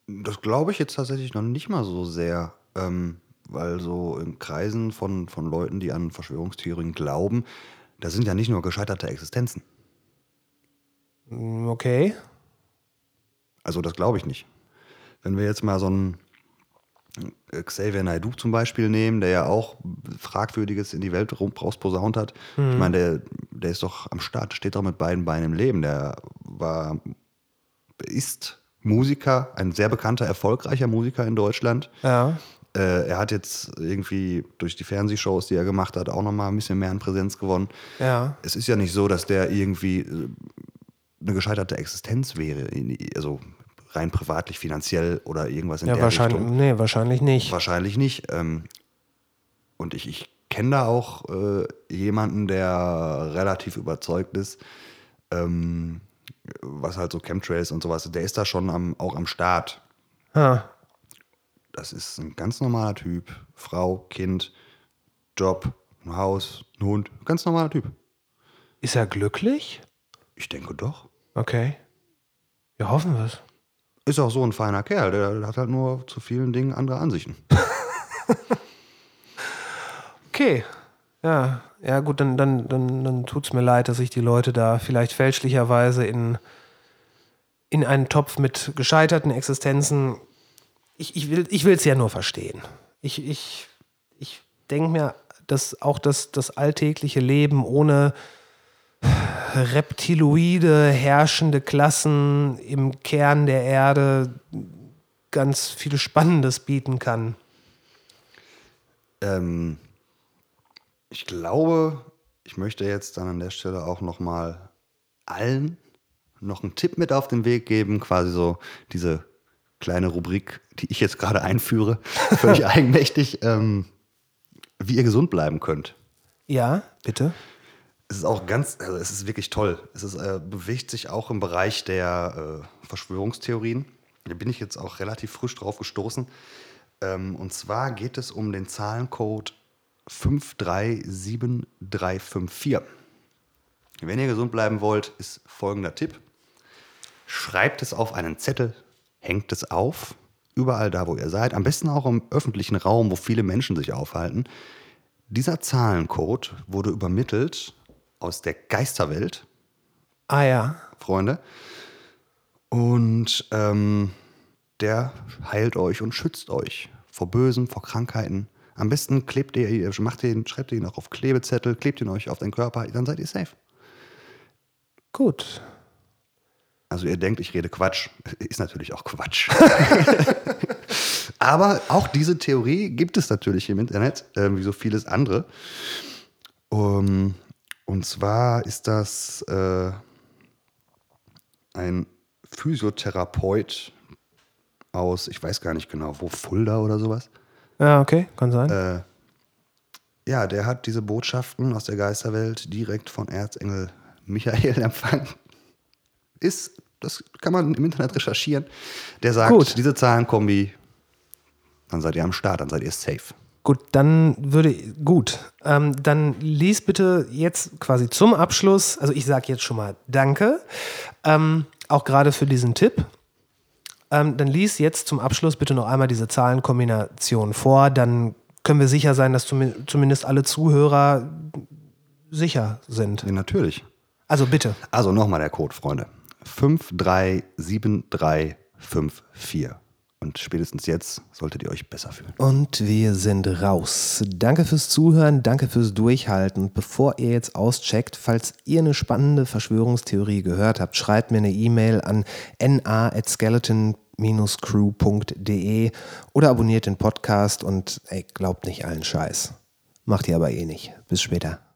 Das glaube ich jetzt tatsächlich noch nicht mal so sehr, ähm, weil so in Kreisen von, von Leuten, die an Verschwörungstheorien glauben, da sind ja nicht nur gescheiterte Existenzen. Okay. Also das glaube ich nicht. Wenn wir jetzt mal so einen äh, Xavier Naidoo zum Beispiel nehmen, der ja auch Fragwürdiges in die Welt rausposaunt hat. Ich meine, der, der ist doch am Start, steht doch mit beiden Beinen im Leben. Der war, ist Musiker, ein sehr bekannter, erfolgreicher Musiker in Deutschland. Ja. Äh, er hat jetzt irgendwie durch die Fernsehshows, die er gemacht hat, auch nochmal ein bisschen mehr an Präsenz gewonnen. Ja. Es ist ja nicht so, dass der irgendwie äh, eine gescheiterte Existenz wäre, also rein privatlich, finanziell oder irgendwas in Ja, der wahrscheinlich, Richtung. nee, wahrscheinlich nicht. Wahrscheinlich nicht. Ähm, und ich, ich kenne da auch äh, jemanden, der relativ überzeugt ist, ähm, was halt so Chemtrails und sowas, der ist da schon am, auch am Start. Ah, Das ist ein ganz normaler Typ. Frau, Kind, Job, ein Haus, ein Hund. Ganz normaler Typ. ist er glücklich? Ich denke doch. Okay. Ja, hoffen wir es. Ist auch so ein feiner Kerl. Der hat halt nur zu vielen Dingen andere Ansichten. Okay. Ja, ja gut, dann, dann, dann, dann tut es mir leid, dass ich die Leute da vielleicht fälschlicherweise in, in einen Topf mit gescheiterten Existenzen. Ich, ich will es ich ja nur verstehen. Ich, ich, ich denke mir, dass auch das, das alltägliche Leben ohne reptiloide herrschende Klassen im Kern der Erde ganz viel Spannendes bieten kann. Ähm, ich glaube, ich möchte jetzt dann an der Stelle auch noch mal allen noch einen Tipp mit auf den Weg geben, quasi so diese kleine Rubrik, die ich jetzt gerade einführe, völlig eigenmächtig, ähm, wie ihr gesund bleiben könnt. Ja, bitte. Es ist auch ganz, also es ist wirklich toll. Es ist, äh, bewegt sich auch im Bereich der äh, Verschwörungstheorien. Da bin ich jetzt auch relativ frisch drauf gestoßen. Ähm, und zwar geht es um den Zahlencode 537354. Wenn ihr gesund bleiben wollt, ist folgender Tipp. Schreibt es auf einen Zettel, hängt es auf, überall da, wo ihr seid, am besten auch im öffentlichen Raum, wo viele Menschen sich aufhalten. Dieser Zahlencode wurde übermittelt aus der Geisterwelt, Ah ja. Freunde. Und ähm, der heilt euch und schützt euch vor Bösen, vor Krankheiten. Am besten klebt ihr, macht den, schreibt ihr ihn auch auf Klebezettel, klebt ihn euch auf den Körper, dann seid ihr safe. Gut. Also ihr denkt, ich rede Quatsch. Ist natürlich auch Quatsch. Aber auch diese Theorie gibt es natürlich im Internet, äh, wie so vieles andere. Um, und zwar ist das äh, ein Physiotherapeut aus, ich weiß gar nicht genau, wo, Fulda oder sowas. Ja, okay, kann sein. Äh, ja, der hat diese Botschaften aus der Geisterwelt direkt von Erzengel Michael empfangen. Ist, das kann man im Internet recherchieren. Der sagt, Gut. diese Zahlenkombi, dann seid ihr am Start, dann seid ihr safe. Gut, dann würde gut. Ähm, dann lies bitte jetzt quasi zum Abschluss. Also ich sage jetzt schon mal Danke, ähm, auch gerade für diesen Tipp. Ähm, dann lies jetzt zum Abschluss bitte noch einmal diese Zahlenkombination vor. Dann können wir sicher sein, dass zumi- zumindest alle Zuhörer sicher sind. Ja, natürlich. Also bitte. Also nochmal der Code, Freunde. 537354. Und spätestens jetzt solltet ihr euch besser fühlen. Und wir sind raus. Danke fürs Zuhören, danke fürs Durchhalten. Bevor ihr jetzt auscheckt, falls ihr eine spannende Verschwörungstheorie gehört habt, schreibt mir eine E-Mail an na@skeleton-crew.de oder abonniert den Podcast und ey, glaubt nicht allen Scheiß. Macht ihr aber eh nicht. Bis später.